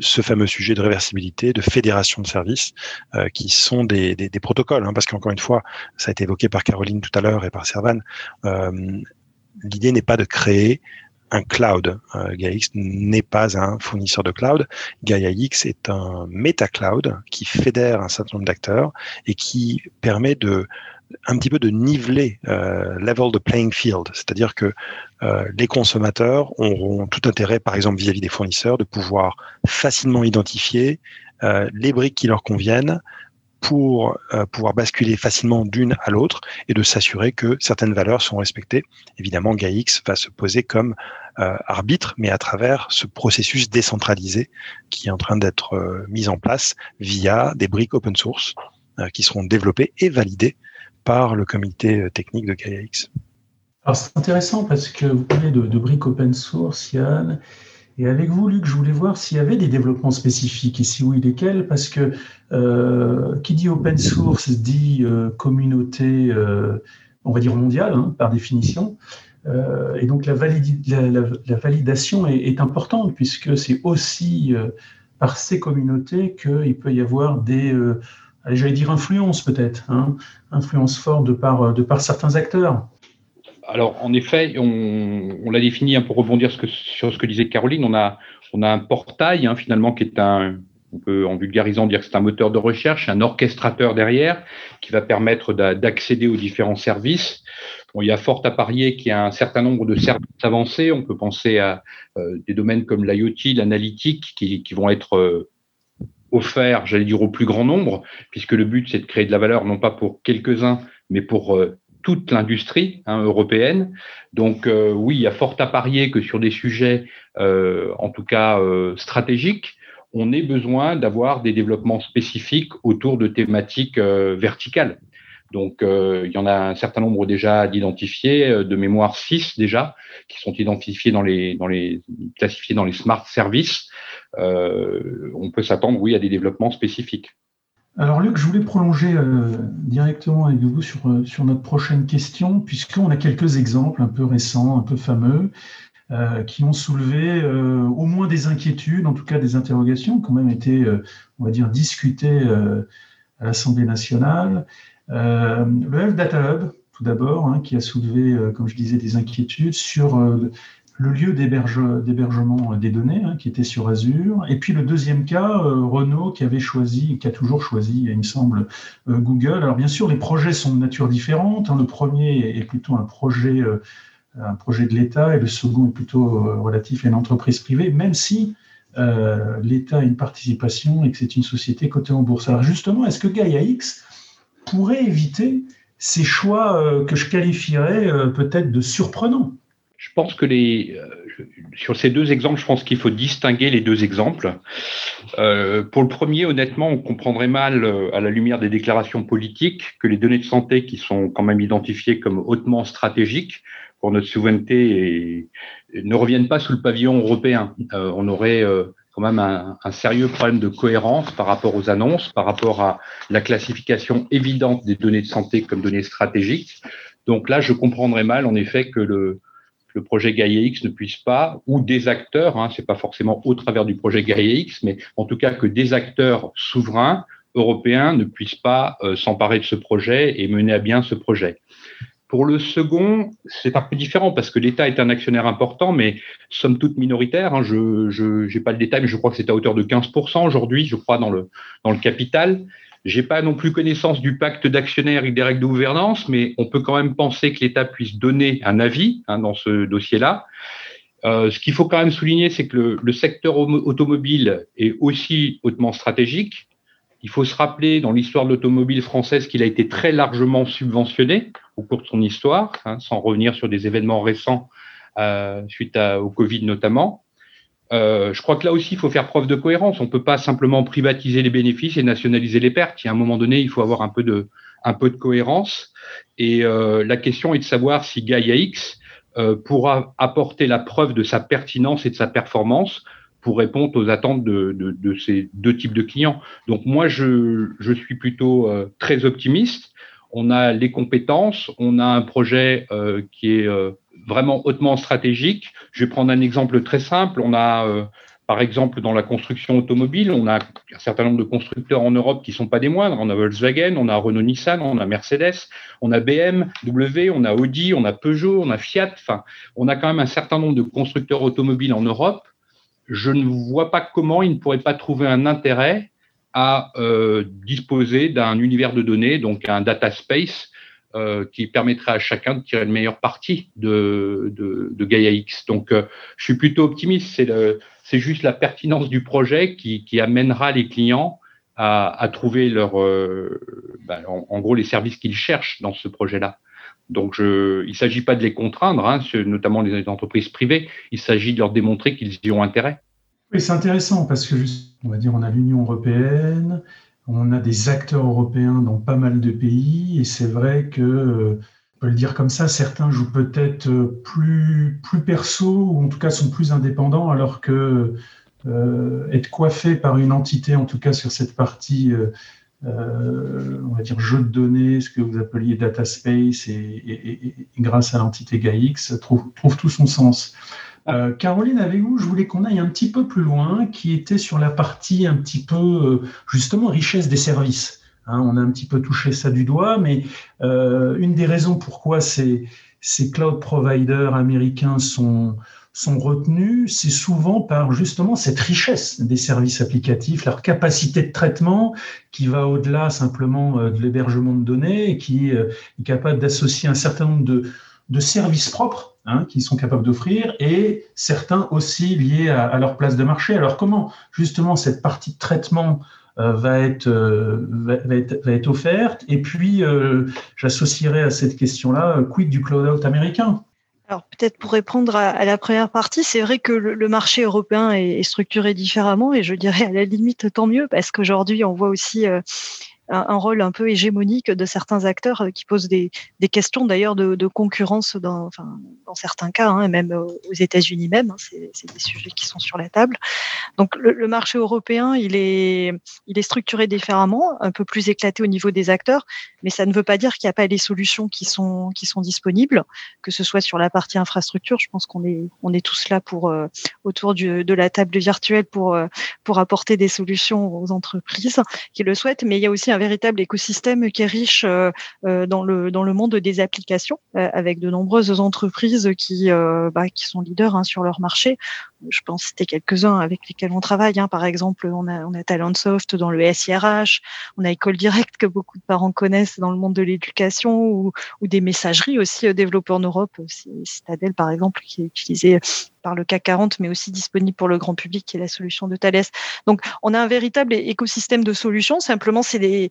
Speaker 6: ce fameux sujet de réversibilité, de fédération de services, euh, qui sont des, des, protocoles, hein, parce qu'encore une fois, ça a été évoqué par Caroline tout à l'heure et par Servan, euh, l'idée n'est pas de créer un cloud. Euh, GaiaX n'est pas un fournisseur de cloud. GaiaX est un meta-cloud qui fédère un certain nombre d'acteurs et qui permet de un petit peu de niveler euh, level the playing field, c'est-à-dire que euh, les consommateurs auront tout intérêt, par exemple vis-à-vis des fournisseurs, de pouvoir facilement identifier euh, les briques qui leur conviennent pour pouvoir basculer facilement d'une à l'autre et de s'assurer que certaines valeurs sont respectées. Évidemment, GAIX va se poser comme arbitre, mais à travers ce processus décentralisé qui est en train d'être mis en place via des briques open source qui seront développées et validées par le comité technique de GAIX.
Speaker 3: Alors c'est intéressant parce que vous parlez de, de briques open source, Yann, et avec vous, Luc, je voulais voir s'il y avait des développements spécifiques et si oui, lesquels, parce que euh, qui dit open source dit euh, communauté, euh, on va dire mondiale, hein, par définition. Euh, et donc la, validation est, importante, puisque c'est aussi euh, par ces communautés qu'il peut y avoir des, euh, j'allais dire influences peut-être, hein, influences fortes de par, de par certains acteurs
Speaker 7: alors, en effet, on, l'a défini, hein, pour rebondir sur ce que disait Caroline, on a, on a un portail, hein, finalement, qui est un, on peut en vulgarisant dire que c'est un moteur de recherche, un orchestrateur derrière, qui va permettre d'accéder aux différents services. il y a fort à parier qu'il y a un certain nombre de services avancés. On peut penser à euh, des domaines comme l'IoT, l'analytique, qui, qui, vont être euh, offerts, j'allais dire, au plus grand nombre, puisque le but, c'est de créer de la valeur, non pas pour quelques-uns, mais pour euh, toute l'industrie hein, européenne. Donc euh, oui, il y a fort à parier que sur des sujets, euh, en tout cas euh, stratégiques, on ait besoin d'avoir des développements spécifiques autour de thématiques verticales. Donc, il y en a un certain nombre déjà d'identifiés, de mémoire 6 déjà, qui sont identifiés dans les, dans les, classifiés dans les smart services. On peut s'attendre, oui, à des développements spécifiques.
Speaker 3: Alors Luc, je voulais prolonger euh, directement avec vous sur, euh, sur notre prochaine question, puisqu'on a quelques exemples un peu récents, un peu fameux, euh, qui ont soulevé euh, au moins des inquiétudes, en tout cas des interrogations, qui ont même été, euh, on va dire, discutées à l'Assemblée nationale. le Health Data Hub, tout d'abord, hein, qui a soulevé, comme je disais, des inquiétudes sur le lieu d'hébergement des données hein, qui était sur Azure. Et puis le deuxième cas, euh, Renault qui avait choisi, qui a toujours choisi, il me semble, euh, Google. Alors bien sûr, les projets sont de nature différente. Hein. Le premier est plutôt un projet euh, un projet de l'État et le second est plutôt relatif à une entreprise privée, même si l'État a une participation et que c'est une société cotée en bourse. Alors justement, est-ce que Gaia X pourrait éviter ces choix que je qualifierais peut-être de surprenants?
Speaker 7: Je pense que les, euh, sur ces deux exemples, je pense qu'il faut distinguer les deux exemples. Euh, pour le premier, honnêtement, on comprendrait mal, euh, à la lumière des déclarations politiques, que les données de santé qui sont quand même identifiées comme hautement stratégiques pour notre souveraineté et, ne reviennent pas sous le pavillon européen. on aurait quand même un, un, sérieux problème de cohérence par rapport aux annonces, par rapport à la classification évidente des données de santé comme données stratégiques. Donc là, je comprendrais mal, en effet, que le, le projet Gaia X ne puisse pas, ou des acteurs, hein, c'est pas forcément au travers du projet Gaia X, mais en tout cas que des acteurs souverains européens ne puissent pas euh, s'emparer de ce projet et mener à bien ce projet. Pour le second, c'est un peu différent parce que l'État est un actionnaire important, mais somme toute minoritaire. Hein, je n'ai pas le détail, mais je crois que c'est à hauteur de 15% aujourd'hui, je crois, dans le, dans le capital. J'ai pas non plus connaissance du pacte d'actionnaires et des règles de gouvernance, mais on peut quand même penser que l'État puisse donner un avis hein, dans ce dossier-là. Euh, ce qu'il faut quand même souligner, c'est que le, le, secteur automobile est aussi hautement stratégique. Il faut se rappeler dans l'histoire de l'automobile française qu'il a été très largement subventionné au cours de son histoire, hein, sans revenir sur des événements récents euh, suite à, au Covid notamment. Euh, je crois que là aussi, il faut faire preuve de cohérence. On ne peut pas simplement privatiser les bénéfices et nationaliser les pertes. Il y a un moment donné, il faut avoir un peu de, un peu de cohérence. Et euh, la question est de savoir si Gaia X euh, pourra apporter la preuve de sa pertinence et de sa performance pour répondre aux attentes de, de, de ces deux types de clients. Donc moi, je, je suis plutôt euh, très optimiste. On a les compétences, on a un projet euh, qui est vraiment hautement stratégique. Je vais prendre un exemple très simple. On a, euh, par exemple, dans la construction automobile, on a un certain nombre de constructeurs en Europe qui sont pas des moindres. On a Volkswagen, on a Renault-Nissan, on a Mercedes, on a BMW, on a Audi, on a Peugeot, on a Fiat. Enfin, on a quand même un certain nombre de constructeurs automobiles en Europe. Je ne vois pas comment ils ne pourraient pas trouver un intérêt à euh, disposer d'un univers de données, donc un data space, euh, qui permettrait à chacun de tirer le meilleur parti de, de, Gaia X. Donc, euh, je suis plutôt optimiste. C'est, juste la pertinence du projet qui, amènera les clients à, trouver leur, euh, ben, en, gros, les services qu'ils cherchent dans ce projet-là. Donc, il ne s'agit pas de les contraindre, hein, notamment les entreprises privées. Il s'agit de leur démontrer qu'ils y ont intérêt.
Speaker 3: Oui, c'est intéressant parce que, on va dire, on a l'Union européenne, on a des acteurs européens dans pas mal de pays et c'est vrai que, on peut le dire comme ça, certains jouent peut-être plus, plus perso ou en tout cas sont plus indépendants alors que euh, être coiffé par une entité, en tout cas sur cette partie, euh, euh, on va dire jeu de données, ce que vous appeliez data space et grâce à l'entité GAIX, trouve, trouve tout son sens. Euh, Caroline, avec vous, je voulais qu'on aille un petit peu plus loin, qui était sur la partie un petit peu, euh, justement, richesse des services. Hein, on a un petit peu touché ça du doigt, mais euh, une des raisons pourquoi ces, ces cloud providers américains sont, sont retenus, c'est souvent par justement cette richesse des services applicatifs, leur capacité de traitement qui va au-delà simplement de l'hébergement de données et qui est capable d'associer un certain nombre de, de services propres hein, qu'ils sont capables d'offrir et certains aussi liés à, leur place de marché. Alors comment justement cette partie de traitement euh, va, être, euh, va, être, va, être, offerte? Et puis euh, j'associerai à cette question-là, quid du cloud-out américain?
Speaker 5: Alors peut-être pour répondre à, la première partie, c'est vrai que le, marché européen est, structuré différemment et je dirais à la limite tant mieux parce qu'aujourd'hui on voit aussi euh, un, rôle un peu hégémonique de certains acteurs euh, qui posent des, questions d'ailleurs de, concurrence dans, certains cas, hein, même aux États-Unis même. Hein, c'est des sujets qui sont sur la table. Donc le, marché européen, il est, il est structuré différemment, un peu plus éclaté au niveau des acteurs, mais ça ne veut pas dire qu'il n'y a pas les solutions qui sont, qui sont disponibles, que ce soit sur la partie infrastructure. Je pense qu'on est, on est tous là pour euh, autour de la table virtuelle pour, euh, pour apporter des solutions aux entreprises qui le souhaitent, mais il y a aussi un véritable écosystème qui est riche dans le dans le monde des applications, avec de nombreuses entreprises qui bah, qui sont leaders hein, sur leur marché. Je pense citer quelques-uns avec lesquels on travaille. Hein. Par exemple, on a on a Talentsoft dans le SIRH, on a École Direct que beaucoup de parents connaissent dans le monde de l'éducation ou, ou des messageries aussi développées en Europe. Citadel par exemple qui est utilisé par le CAC 40, mais aussi disponible pour le grand public, qui est la solution de Thales. Donc, on a un véritable écosystème de solutions. Simplement, c'est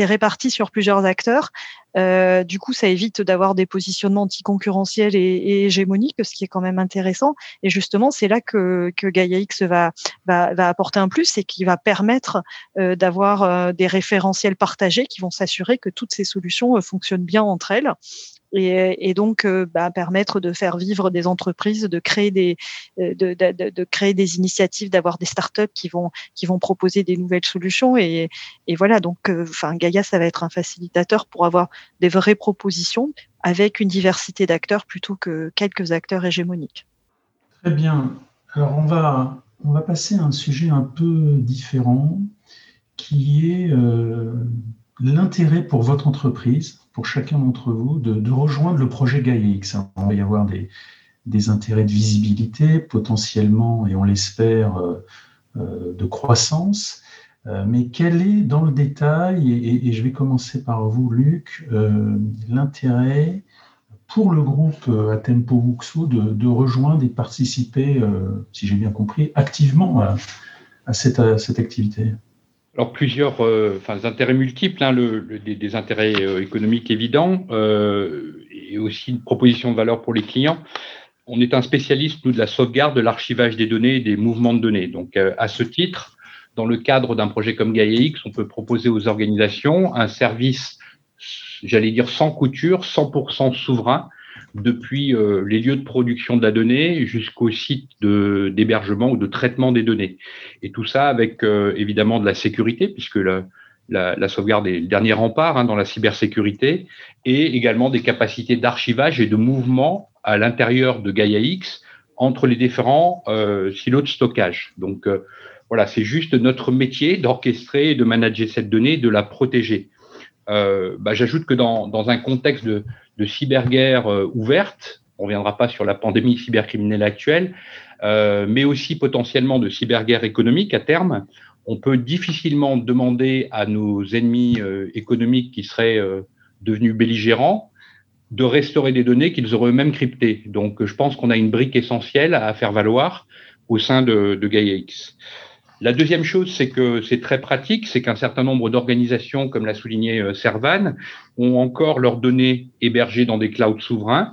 Speaker 5: réparti sur plusieurs acteurs. Euh, du coup, ça évite d'avoir des positionnements anticoncurrentiels et, hégémoniques, ce qui est quand même intéressant. Et justement, c'est là que, que Gaia X va, va, va, apporter un plus et qui va permettre euh, d'avoir euh, des référentiels partagés qui vont s'assurer que toutes ces solutions fonctionnent bien entre elles et, donc euh, bah, permettre de faire vivre des entreprises, de créer des, euh, de, créer des initiatives, d'avoir des startups qui vont qui vont proposer des nouvelles solutions et, voilà donc euh, enfin Gaia ça va être un facilitateur pour avoir des vraies propositions avec une diversité d'acteurs plutôt que quelques acteurs hégémoniques.
Speaker 3: Très bien. Alors on va on va passer à un sujet un peu différent qui est l'intérêt pour votre entreprise pour chacun d'entre vous de, rejoindre le projet GaiaX. Il va y avoir des, intérêts de visibilité, potentiellement, et on l'espère, euh, euh, de croissance. Euh, mais quel est dans le détail, et, je vais commencer par vous, Luc, l'intérêt pour le groupe Atempo Wuxu de, rejoindre et participer, si j'ai bien compris, activement à cette activité?
Speaker 7: Alors plusieurs euh, enfin, intérêts multiples, hein, le, des, intérêts euh, économiques évidents euh, et aussi une proposition de valeur pour les clients. On est un spécialiste, nous, de la sauvegarde, de l'archivage des données et des mouvements de données. Donc, à ce titre, dans le cadre d'un projet comme GaiaX, on peut proposer aux organisations un service, j'allais dire sans couture, 100% souverain, depuis euh, les lieux de production de la donnée jusqu'au site d'hébergement ou de traitement des données. Et tout ça avec euh, évidemment de la sécurité, puisque la, la, la sauvegarde est le dernier rempart hein, dans la cybersécurité, et également des capacités d'archivage et de mouvement à l'intérieur de Gaia-X entre les différents euh, silos de stockage. Donc voilà, c'est juste notre métier d'orchestrer et de manager cette donnée, de la protéger. Bah, J'ajoute que dans, dans un contexte de, de cyberguerre euh, ouverte, on ne reviendra pas sur la pandémie cybercriminelle actuelle, euh, mais aussi potentiellement de cyberguerre économique à terme, on peut difficilement demander à nos ennemis euh, économiques qui seraient devenus belligérants de restaurer des données qu'ils auraient eux-mêmes cryptées. Donc, je pense qu'on a une brique essentielle à faire valoir au sein de, de GaiaX. La deuxième chose, c'est que c'est très pratique, c'est qu'un certain nombre d'organisations, comme l'a souligné euh, Servan, ont encore leurs données hébergées dans des clouds souverains.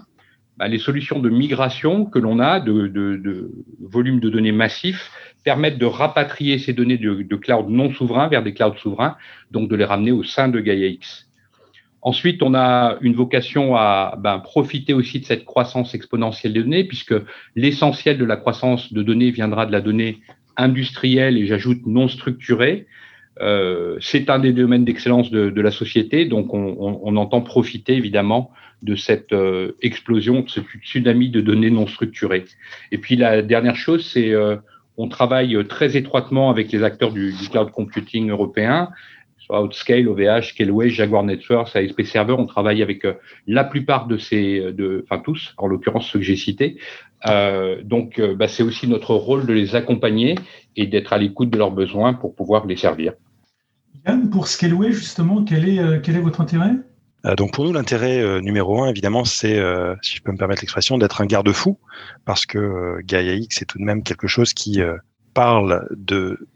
Speaker 7: Bah, les solutions de migration que l'on a, de, de, de volumes de données massifs, permettent de rapatrier ces données de, de cloud non souverains vers des clouds souverains, donc de les ramener au sein de GaiaX. Ensuite, on a une vocation à ben, profiter aussi de cette croissance exponentielle des données, puisque l'essentiel de la croissance de données viendra de la donnée industriel et j'ajoute non structuré. Euh, c'est un des domaines d'excellence de, de, la société, donc on, entend profiter évidemment de cette euh, explosion, de ce tsunami de données non structurées. Et puis la dernière chose, c'est euh, on travaille très étroitement avec les acteurs du, du cloud computing européen, Outscale, OVH, Scaleway, Jaguar Networks, ASP Server. On travaille avec euh, la plupart de ces, de, enfin tous, en l'occurrence ceux que j'ai cités, euh, donc, euh, bah, c'est aussi notre rôle de les accompagner et d'être à l'écoute de leurs besoins pour pouvoir les servir.
Speaker 3: Yann, pour Scaleway, justement, quel est, euh, quel est votre intérêt?
Speaker 6: Donc pour nous, l'intérêt numéro un, évidemment, c'est, si je peux me permettre l'expression, d'être un garde-fou, parce que Gaia X, c'est tout de même quelque chose qui parle de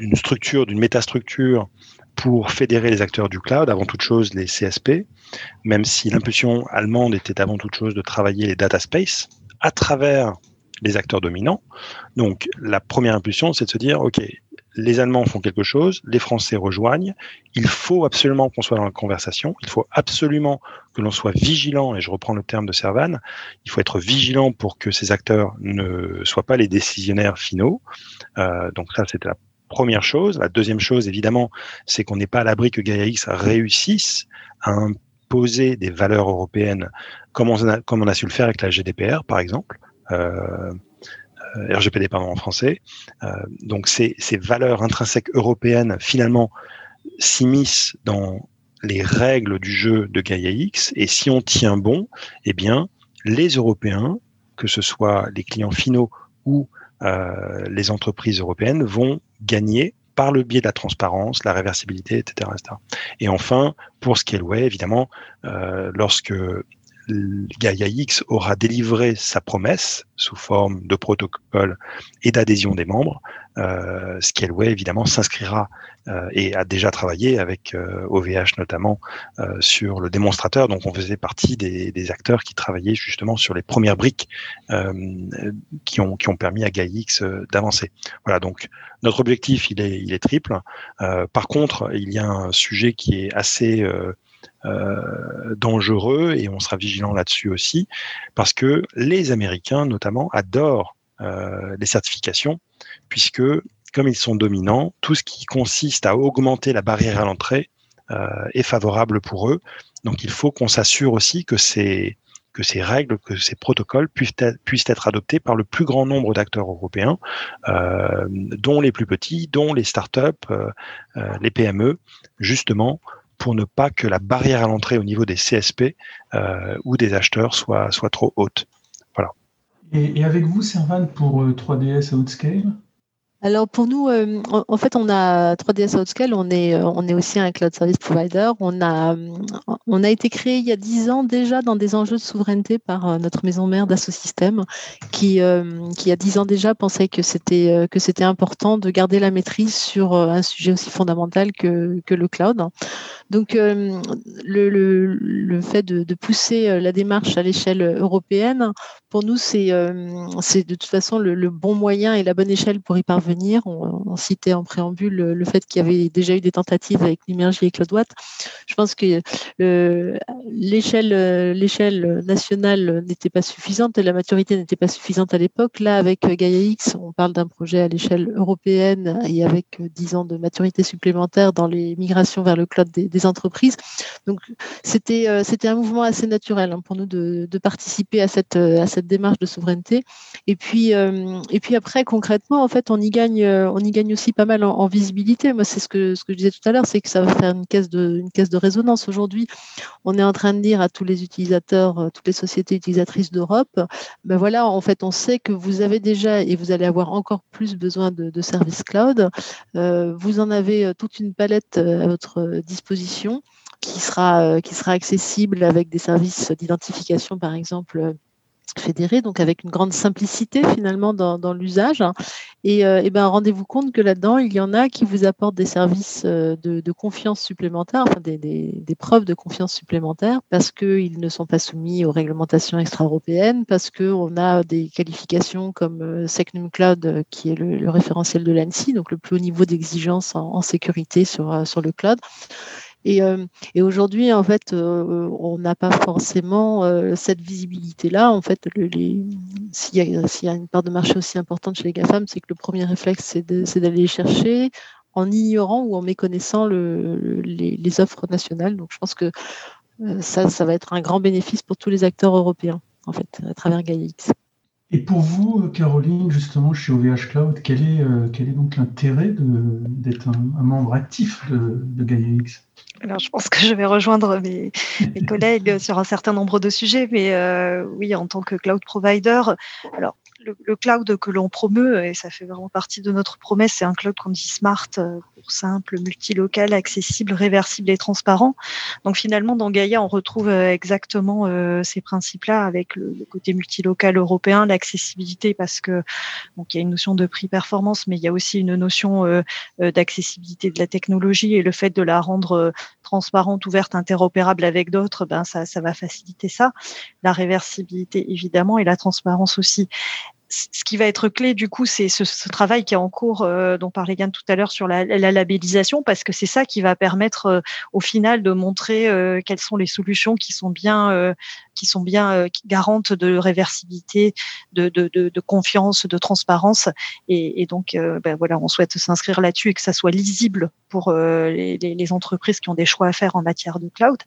Speaker 6: d'une structure, d'une métastructure pour fédérer les acteurs du cloud, avant toute chose les CSP, même si l'impulsion allemande était avant toute chose de travailler les data space, à travers les acteurs dominants. Donc, la première impulsion, c'est de se dire, OK, les Allemands font quelque chose, les Français rejoignent, il faut absolument qu'on soit dans la conversation, il faut absolument que l'on soit vigilant, et je reprends le terme de Servan, il faut être vigilant pour que ces acteurs ne soient pas les décisionnaires finaux. Euh, donc ça, c'était la première chose. La deuxième chose, évidemment, c'est qu'on n'est pas à l'abri que GaiaX réussisse à imposer des valeurs européennes comme on a, su le faire avec la GDPR, par exemple. Euh, euh RGPD pardon en français. Euh, donc ces, valeurs intrinsèques européennes finalement s'immisce dans les règles du jeu de Gaia X et si on tient bon, eh bien, les Européens, que ce soit les clients finaux ou les entreprises européennes, vont gagner par le biais de la transparence, la réversibilité, etc. Et enfin, pour Scaleway, évidemment, euh, lorsque Gaia X aura délivré sa promesse sous forme de protocole et d'adhésion des membres. Euh, Scaleway, évidemment, s'inscrira euh, et a déjà travaillé avec OVH euh, notamment euh, sur le démonstrateur. Donc, on faisait partie des, des, acteurs qui travaillaient justement sur les premières briques qui, ont, qui ont permis à Gaia X d'avancer. Voilà, donc notre objectif, il il est triple. par contre, il y a un sujet qui est assez euh, dangereux et on sera vigilant là-dessus aussi parce que les Américains notamment adorent euh, les certifications puisque comme ils sont dominants, tout ce qui consiste à augmenter la barrière à l'entrée euh, est favorable pour eux. Donc il faut qu'on s'assure aussi que ces, que ces règles, que ces protocoles puissent être, puissent être adoptés par le plus grand nombre d'acteurs européens, dont les plus petits, dont les startups, les PME, justement pour ne pas que la barrière à l'entrée au niveau des CSP euh, ou des acheteurs soit, soit trop haute. Voilà.
Speaker 3: Et, avec vous, Servan, pour 3DS euh, Outscale
Speaker 4: alors pour nous, euh, en fait, on a 3DS Outscale, on est, on est aussi un cloud service provider. On a, on a été créé il y a 10 ans déjà dans des enjeux de souveraineté par notre maison mère d'Assosystème, qui, qui il y a 10 ans déjà pensait que c'était, que c'était important de garder la maîtrise sur un sujet aussi fondamental que, que le cloud. Donc le, le, fait de, pousser la démarche à l'échelle européenne, pour nous, c'est, c'est de toute façon le, bon moyen et la bonne échelle pour y parvenir on, citait en préambule le, fait qu'il y avait déjà eu des tentatives avec Limergy et CloudWatt. Je pense que l'échelle, nationale n'était pas suffisante et la maturité n'était pas suffisante à l'époque. Là, avec GaiaX, on parle d'un projet à l'échelle européenne et avec 10 ans de maturité supplémentaire dans les migrations vers le cloud des, entreprises. Donc, c'était, c'était un mouvement assez naturel hein, pour nous de, participer à cette, à cette démarche de souveraineté. Et puis, et puis après, concrètement, en fait, on y gagne euh, on y gagne aussi pas mal en, visibilité. Moi, c'est ce que, ce que je disais tout à l'heure, c'est que ça va faire une caisse de, une caisse de résonance. Aujourd'hui, on est en train de dire à tous les utilisateurs, euh, toutes les sociétés utilisatrices d'Europe, ben voilà, en fait, on sait que vous avez déjà et vous allez avoir encore plus besoin de, services cloud. Euh, vous en avez toute une palette à votre disposition qui sera, qui sera accessible avec des services d'identification, par exemple fédéré, donc avec une grande simplicité finalement dans, l'usage. Et, euh, ben, rendez-vous compte que là-dedans, il y en a qui vous apportent des services euh, de, confiance supplémentaires, enfin des, preuves de confiance supplémentaires, parce qu'ils ne sont pas soumis aux réglementations extra-européennes, parce qu'on a des qualifications comme euh, Secnum Cloud, qui est le, référentiel de l'ANSI, donc le plus haut niveau d'exigence en, en, sécurité sur, sur le cloud. Et, euh, et aujourd'hui, en fait, euh, on n'a pas forcément euh, cette visibilité-là. En fait, s'il y, a une part de marché aussi importante chez les GAFAM, c'est que le premier réflexe, c'est d'aller chercher en ignorant ou en méconnaissant le, les, les, offres nationales. Donc, je pense que ça, ça va être un grand bénéfice pour tous les acteurs européens, en fait, à travers GaiaX.
Speaker 3: Et pour vous, Caroline, justement, chez OVH Cloud, quel est, donc l'intérêt d'être un, un, membre actif de, de GaiaX
Speaker 5: alors, je pense que je vais rejoindre mes, mes *laughs* collègues sur un certain nombre de sujets, mais euh, oui, en tant que cloud provider, alors le, cloud que l'on promeut, et ça fait vraiment partie de notre promesse, c'est un cloud qu'on dit smart, euh, pour simple, multilocal, accessible, réversible et transparent. Donc finalement, dans Gaia, on retrouve euh, exactement euh, ces principes-là avec le, côté multilocal européen, l'accessibilité, parce que donc il y a une notion de prix-performance, mais il y a aussi une notion d'accessibilité de la technologie et le fait de la rendre transparente, ouverte, interopérable avec d'autres, ben ça, ça va faciliter ça. La réversibilité évidemment et la transparence aussi ce qui va être clé du coup, c'est ce, travail qui est en cours, euh, dont parlait Yann tout à l'heure sur la, labellisation, parce que c'est ça qui va permettre euh, au final de montrer euh, quelles sont les solutions qui sont bien, qui sont bien garantes de réversibilité, de, de, confiance, de transparence. Et, donc, ben voilà, on souhaite s'inscrire là-dessus et que ça soit lisible pour les, entreprises qui ont des choix à faire en matière de cloud.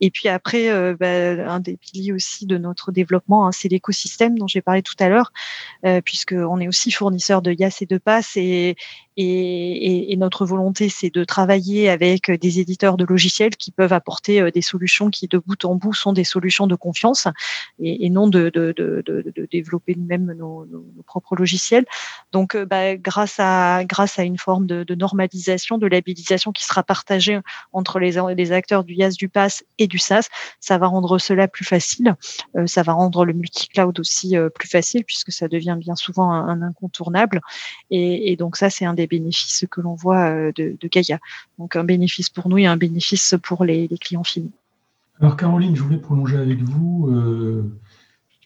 Speaker 5: Et puis après, ben, un des piliers aussi de notre développement, hein, c'est l'écosystème dont j'ai parlé tout à l'heure. Euh, puisqu'on est aussi fournisseur de YAS et de PASS et, Et, et, notre volonté, c'est de travailler avec des éditeurs de logiciels qui peuvent apporter des solutions qui, de bout en bout, sont des solutions de confiance et, et non de, de, de, de développer nous-mêmes nos, nos, propres logiciels. Donc, bah, grâce, à, grâce à une forme de, normalisation, de labellisation qui sera partagée entre les, les acteurs du IaaS, du PaaS et du SaaS, ça va rendre cela plus facile. ça va rendre le multi-cloud aussi plus facile puisque ça devient bien souvent un, incontournable. Et, et, donc ça, c'est un des bénéfices que l'on voit euh, de, de, Gaia. Donc un bénéfice pour nous et un bénéfice pour les, clients finaux.
Speaker 3: Alors Caroline, je voulais prolonger avec vous euh,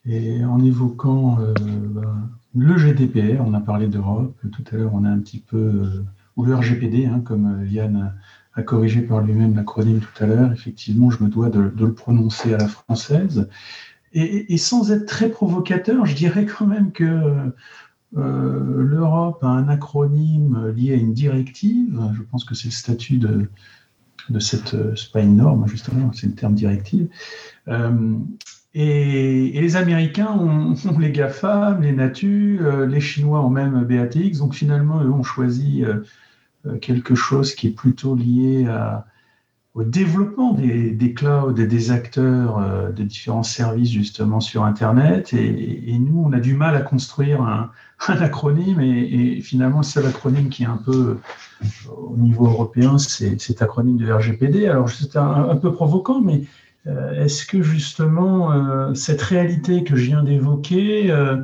Speaker 3: et en évoquant euh, ben, le GDPR, on a parlé d'Europe, tout à l'heure on a un petit peu, ou le RGPD, comme Yann a corrigé par lui-même l'acronyme tout à l'heure, effectivement je me dois de, le prononcer à la française. Et, sans être très provocateur, je dirais quand même que euh, L'Europe a un acronyme lié à une directive. Je pense que c'est le statut de, de cette. C'est pas une norme, justement, c'est le terme directive. Euh, et, les Américains *laughs* ont, les GAFA, les Natu, euh, les Chinois ont même BATX. Donc finalement, eux ont choisi quelque chose qui est plutôt lié au développement des, clouds et des acteurs de différents services justement sur Internet. Et, et, nous, on a du mal à construire un, *laughs* un acronyme et, finalement le seul acronyme qui est un peu au niveau européen, c'est cet acronyme de RGPD. Alors c'est un, peu provoquant, mais euh, est-ce que justement euh, cette réalité que je viens d'évoquer euh,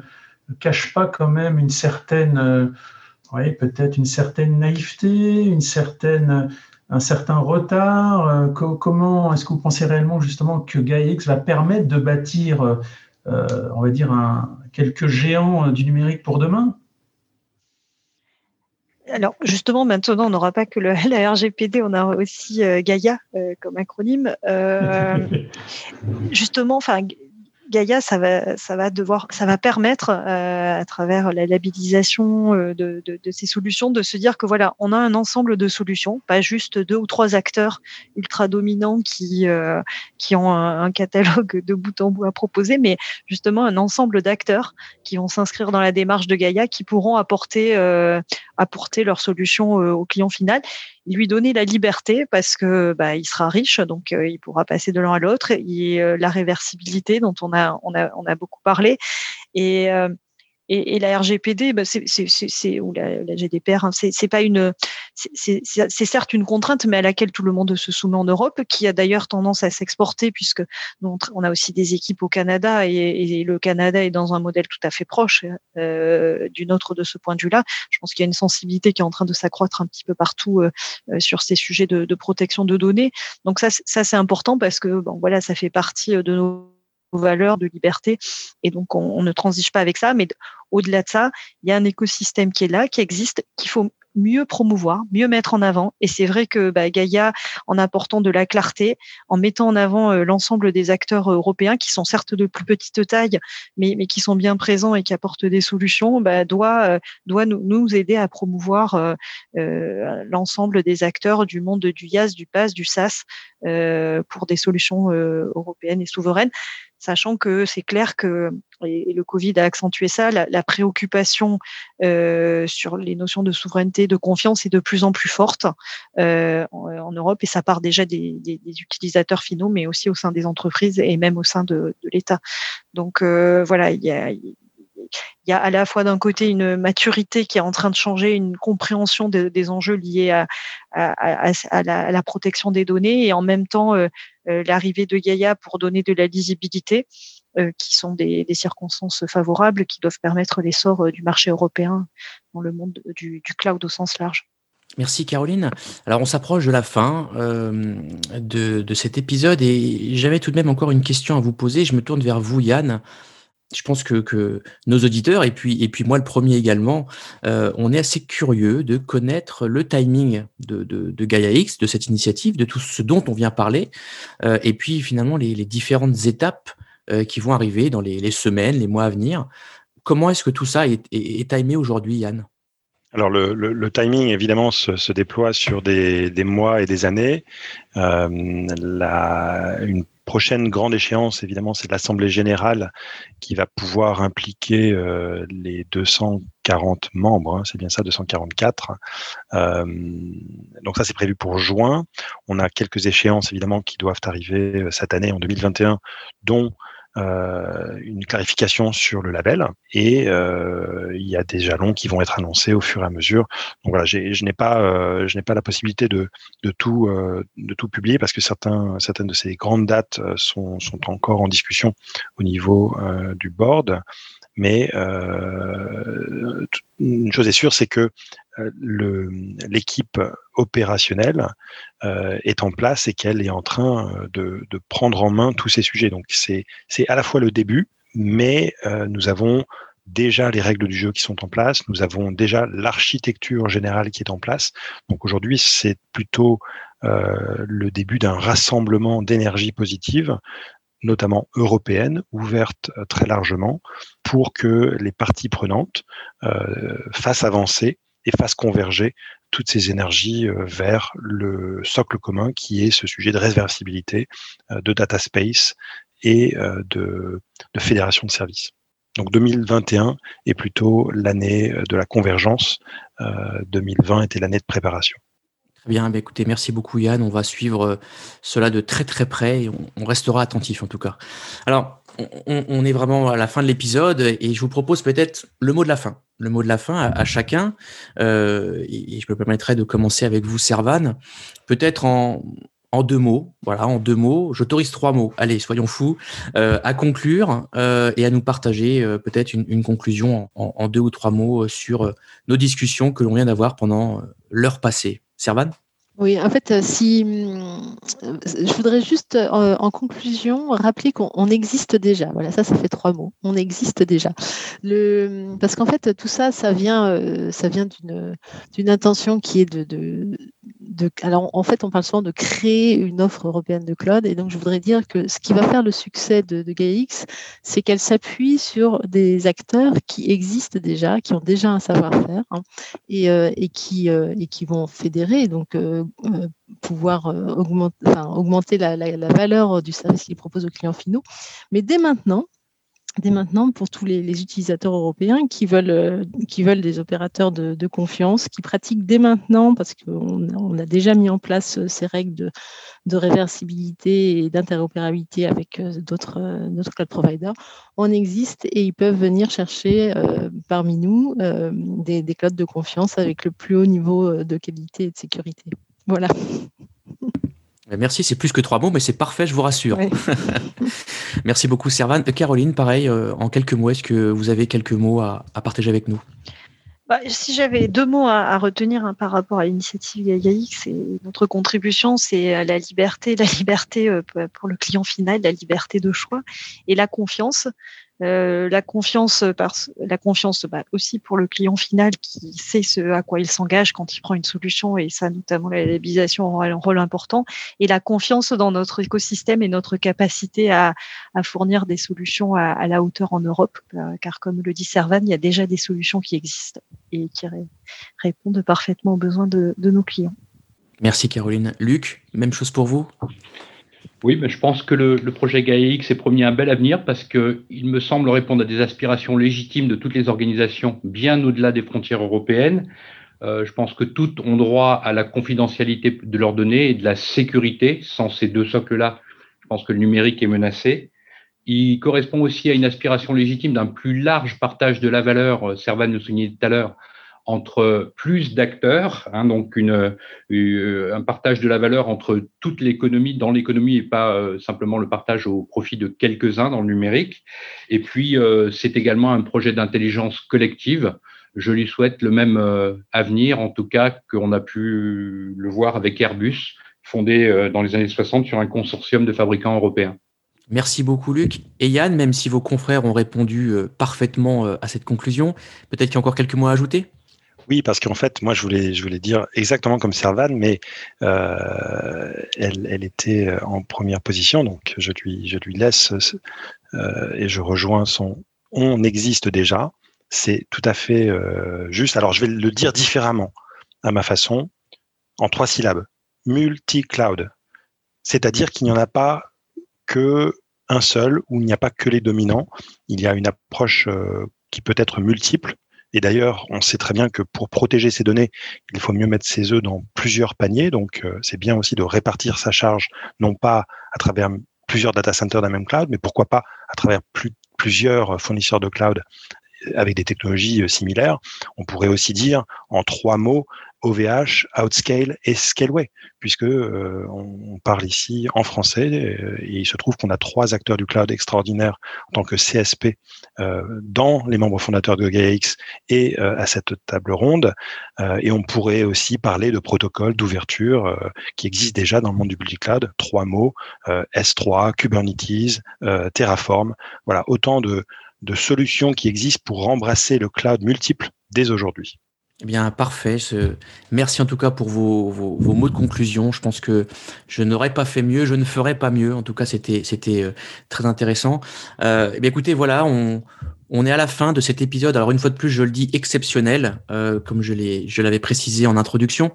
Speaker 3: ne cache pas quand même une certaine, peut-être une certaine naïveté, une certaine un certain retard Comment est-ce que vous pensez réellement justement que GaiaX va permettre de bâtir, on va dire, un, quelques géants euh, du numérique pour demain?
Speaker 5: Alors justement, maintenant, on n'aura pas que le, *laughs* la RGPD, on a aussi euh, Gaia euh, comme acronyme. *laughs* justement, enfin, Gaia, ça va, devoir, ça va permettre euh, à travers la labellisation euh, de, ces solutions de se dire que voilà, on a un ensemble de solutions, pas juste deux ou trois acteurs ultra dominants qui euh, qui ont un, catalogue de bout en bout à proposer, mais justement un ensemble d'acteurs qui vont s'inscrire dans la démarche de Gaia, qui pourront apporter apporter leurs solutions au client final lui donner la liberté parce que bah, il sera riche, donc euh, il pourra passer de l'un à l'autre. Et euh, la réversibilité dont on a, on a, on a beaucoup parlé. Et euh, et, et, la RGPD, bah, c'est, ou la, la GDPR, hein, c'est pas une, c'est certes une contrainte, mais à laquelle tout le monde se soumet en Europe, qui a d'ailleurs tendance à s'exporter, puisque on a aussi des équipes au Canada, et, et, le Canada est dans un modèle tout à fait proche euh, du nôtre de ce point de vue-là. Je pense qu'il y a une sensibilité qui est en train de s'accroître un petit peu partout euh, euh sur ces sujets de, de, protection de données. Donc ça, ça c'est important parce que bon, voilà, ça fait partie de nos valeurs de liberté. Et donc, on, ne transige pas avec ça. Mais au-delà de ça, il y a un écosystème qui est là, qui existe, qu'il faut mieux promouvoir, mieux mettre en avant. Et c'est vrai que bah, Gaïa, en apportant de la clarté, en mettant en avant euh, l'ensemble des acteurs européens qui sont certes de plus petite taille, mais, qui sont bien présents et qui apportent des solutions, bah, doit, euh, nous, aider à promouvoir euh, euh l'ensemble des acteurs du monde du IaaS, du PaaS, du SaaS pour des solutions européennes et souveraines sachant que c'est clair que, et le Covid a accentué ça, la, préoccupation euh, sur les notions de souveraineté, de confiance est de plus en plus forte euh, en, Europe et ça part déjà des, utilisateurs finaux, mais aussi au sein des entreprises et même au sein de, l'État. Donc euh, voilà, il y a, à la fois d'un côté une maturité qui est en train de changer, une compréhension des enjeux liés à, la, protection des données et en même temps l'arrivée de Gaia pour donner de la lisibilité, qui sont des, circonstances favorables qui doivent permettre l'essor du marché européen dans le monde du, cloud au sens large.
Speaker 2: Merci Caroline. Alors on s'approche de la fin de, de, cet épisode et j'avais tout de même encore une question à vous poser. Je me tourne vers vous Yann je pense que, nos auditeurs, et puis, et puis moi le premier également, euh, on est assez curieux de connaître le timing de, de, Gaia X, de cette initiative, de tout ce dont on vient parler, euh, et puis finalement les, différentes étapes euh, qui vont arriver dans les, semaines, les mois à venir. Comment est-ce que tout ça est, timé aujourd'hui, Yann?
Speaker 6: Alors le, timing évidemment se, déploie sur des, mois et des années. la, une prochaine grande échéance, évidemment, c'est l'Assemblée générale qui va pouvoir impliquer euh, les 240 membres, hein, c'est bien ça, 244. Euh, donc ça, c'est prévu pour juin. On a quelques échéances, évidemment, qui doivent arriver euh, cette année, en 2021, dont euh, une clarification sur le label et euh, il y a des jalons qui vont être annoncés au fur et à mesure. Donc voilà, je n'ai pas, euh, je n'ai pas la possibilité de, de tout, de tout publier parce que certains, certaines de ces grandes dates sont, sont encore en discussion au niveau du board. Mais euh, une chose est sûre, c'est que euh, l'équipe opérationnelle euh, est en place et qu'elle est en train de, de, prendre en main tous ces sujets. Donc c'est à la fois le début, mais nous avons déjà les règles du jeu qui sont en place, nous avons déjà l'architecture générale qui est en place. Donc aujourd'hui, c'est plutôt euh, le début d'un rassemblement d'énergie positive notamment européenne, ouverte euh, très largement, pour que les parties prenantes euh, fassent avancer et fassent converger toutes ces énergies euh, vers le socle commun qui est ce sujet de réversibilité, de data space et de, de fédération de services. Donc 2021 est plutôt l'année de la convergence, 2020 était l'année de préparation.
Speaker 2: Bien, bah, écoutez, merci beaucoup Yann. On va suivre euh, cela de très très près et on, restera attentif en tout cas. Alors, on, est vraiment à la fin de l'épisode et je vous propose peut-être le mot de la fin. Le mot de la fin à, chacun. Euh, et, je me permettrai de commencer avec vous, Servan. Peut-être en, deux mots, voilà, en deux mots. J'autorise trois mots. Allez, soyons fous. Euh, à conclure et à nous partager peut-être une, conclusion en, en, deux ou trois mots sur nos discussions que l'on vient d'avoir pendant l'heure passée. Servan
Speaker 4: oui, en fait, euh, si hum, je voudrais juste euh, en conclusion rappeler qu'on existe déjà. Voilà, ça, ça fait trois mots. On existe déjà. Parce qu'en fait, tout ça, ça vient, euh, ça vient d'une intention qui est de, Alors, en fait, on parle souvent de créer une offre européenne de cloud. Et donc, je voudrais dire que ce qui va faire le succès de, de GaiaX, c'est qu'elle s'appuie sur des acteurs qui existent déjà, qui ont déjà un savoir-faire hein, et, qui, et qui vont fédérer. Donc, euh, pouvoir euh, augmenter, la, valeur du service qu'ils proposent aux clients finaux. Mais dès maintenant, dès maintenant pour tous les, utilisateurs européens qui veulent, euh, qui veulent des opérateurs de, confiance, qui pratiquent dès maintenant, parce qu'on on a déjà mis en place ces règles de, réversibilité et d'interopérabilité avec d'autres cloud providers, on existe et ils peuvent venir chercher parmi nous des clouds de confiance avec le plus haut niveau de qualité et de sécurité. Voilà.
Speaker 2: Merci, c'est plus que trois mots, mais c'est parfait, je vous rassure. *laughs* Merci beaucoup, Servan. Euh, Caroline, pareil, euh, en quelques mots, est-ce que vous avez quelques mots à, partager avec nous?
Speaker 5: Bah, si j'avais deux mots à, retenir hein, par rapport à l'initiative GaiaX, c'est notre contribution, c'est la liberté, la *laughs* liberté euh, pour le client final, la liberté de choix et la confiance. Euh, la confiance, par, la confiance bah, aussi pour le client final qui sait ce à quoi il s'engage quand il prend une solution et ça notamment la labellisation aura un rôle important et la confiance dans notre écosystème et notre capacité à, fournir des solutions à, la hauteur en Europe euh, car comme le dit Servan il y a déjà des solutions qui existent et qui répondent parfaitement aux besoins de nos clients.
Speaker 2: Merci Caroline. Luc, même chose pour vous?
Speaker 7: Oui, mais je pense que le, projet GaiaX est promis un bel avenir parce qu'il me semble répondre à des aspirations légitimes de toutes les organisations bien au-delà des frontières européennes. Euh, je pense que toutes ont droit à la confidentialité de leurs données et de la sécurité. Sans ces deux socles-là, je pense que le numérique est menacé. Il correspond aussi à une aspiration légitime d'un plus large partage de la valeur. Euh, Servan nous soulignait tout à l'heure entre plus d'acteurs, hein, donc euh, un partage de la valeur entre toute l'économie, dans l'économie et pas euh, simplement le partage au profit de quelques-uns dans le numérique. Et puis, euh, c'est également un projet d'intelligence collective. Je lui souhaite le même avenir, en tout cas, qu'on a pu le voir avec Airbus, fondé dans les années 60 sur un consortium de fabricants européens.
Speaker 2: Merci beaucoup Luc. Et Yann, même si vos confrères ont répondu parfaitement à cette conclusion, peut-être qu'il y a encore quelques mots à ajouter?
Speaker 6: Oui, parce qu'en fait, moi, je voulais, je voulais dire exactement comme Servan, mais euh, elle, elle, était en première position, donc je lui, je lui laisse euh, et je rejoins son. On existe déjà, c'est tout à fait euh, juste. Alors, je vais le dire différemment, à ma façon, en trois syllabes. Multi-cloud, c'est-à-dire qu'il n'y en a pas que un seul, où il n'y a pas que les dominants. Il y a une approche qui peut être multiple. Et d'ailleurs, on sait très bien que pour protéger ces données, il faut mieux mettre ses œufs dans plusieurs paniers. Donc, c'est bien aussi de répartir sa charge, non pas à travers plusieurs data centers d'un même cloud, mais pourquoi pas à travers plusieurs fournisseurs de cloud avec des technologies euh, similaires. On pourrait aussi dire en trois mots OVH, Outscale et Scaleway, puisque euh, on parle ici en français euh, et il se trouve qu'on a trois acteurs du cloud extraordinaires en tant que CSP dans les membres fondateurs de GaiaX et à cette table ronde. et on pourrait aussi parler de protocoles d'ouverture qui existent déjà dans le monde du public cloud. Trois mots S3, Kubernetes, Terraform. Voilà, autant de de solutions qui existent pour embrasser le cloud multiple dès aujourd'hui.
Speaker 2: Eh bien, parfait. Merci en tout cas pour vos, mots de conclusion. Je pense que je n'aurais pas fait mieux, je ne ferais pas mieux. En tout cas, c'était euh, très intéressant. Euh, eh bien, écoutez, voilà, on, on est à la fin de cet épisode. Alors une fois de plus, je le dis exceptionnel, euh, comme je l'ai, je l'avais précisé en introduction.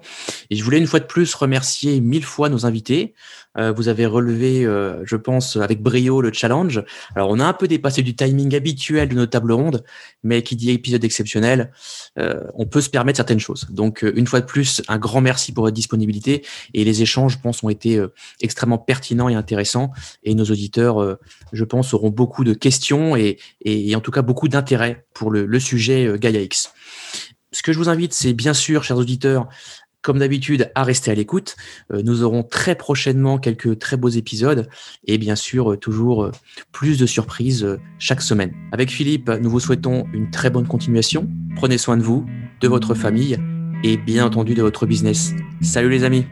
Speaker 2: Et je voulais une fois de plus remercier mille fois nos invités. Euh, vous avez relevé, euh, je pense, avec brio le challenge. Alors on a un peu dépassé du timing habituel de nos tables rondes, mais qui dit épisode exceptionnel, on peut se permettre certaines choses. Donc une fois de plus, un grand merci pour votre disponibilité et les échanges, je pense, ont été extrêmement pertinents et intéressants. Et nos auditeurs, je pense, auront beaucoup de questions et, et en tout cas beaucoup d'intérêt pour le, sujet euh, Gaia X. Ce que je vous invite, c'est bien sûr, chers auditeurs, comme d'habitude, à rester à l'écoute. Euh, nous aurons très prochainement quelques très beaux épisodes et bien sûr, euh, toujours plus de surprises chaque semaine. Avec Philippe, nous vous souhaitons une très bonne continuation. Prenez soin de vous, de votre famille et bien entendu de votre business. Salut les amis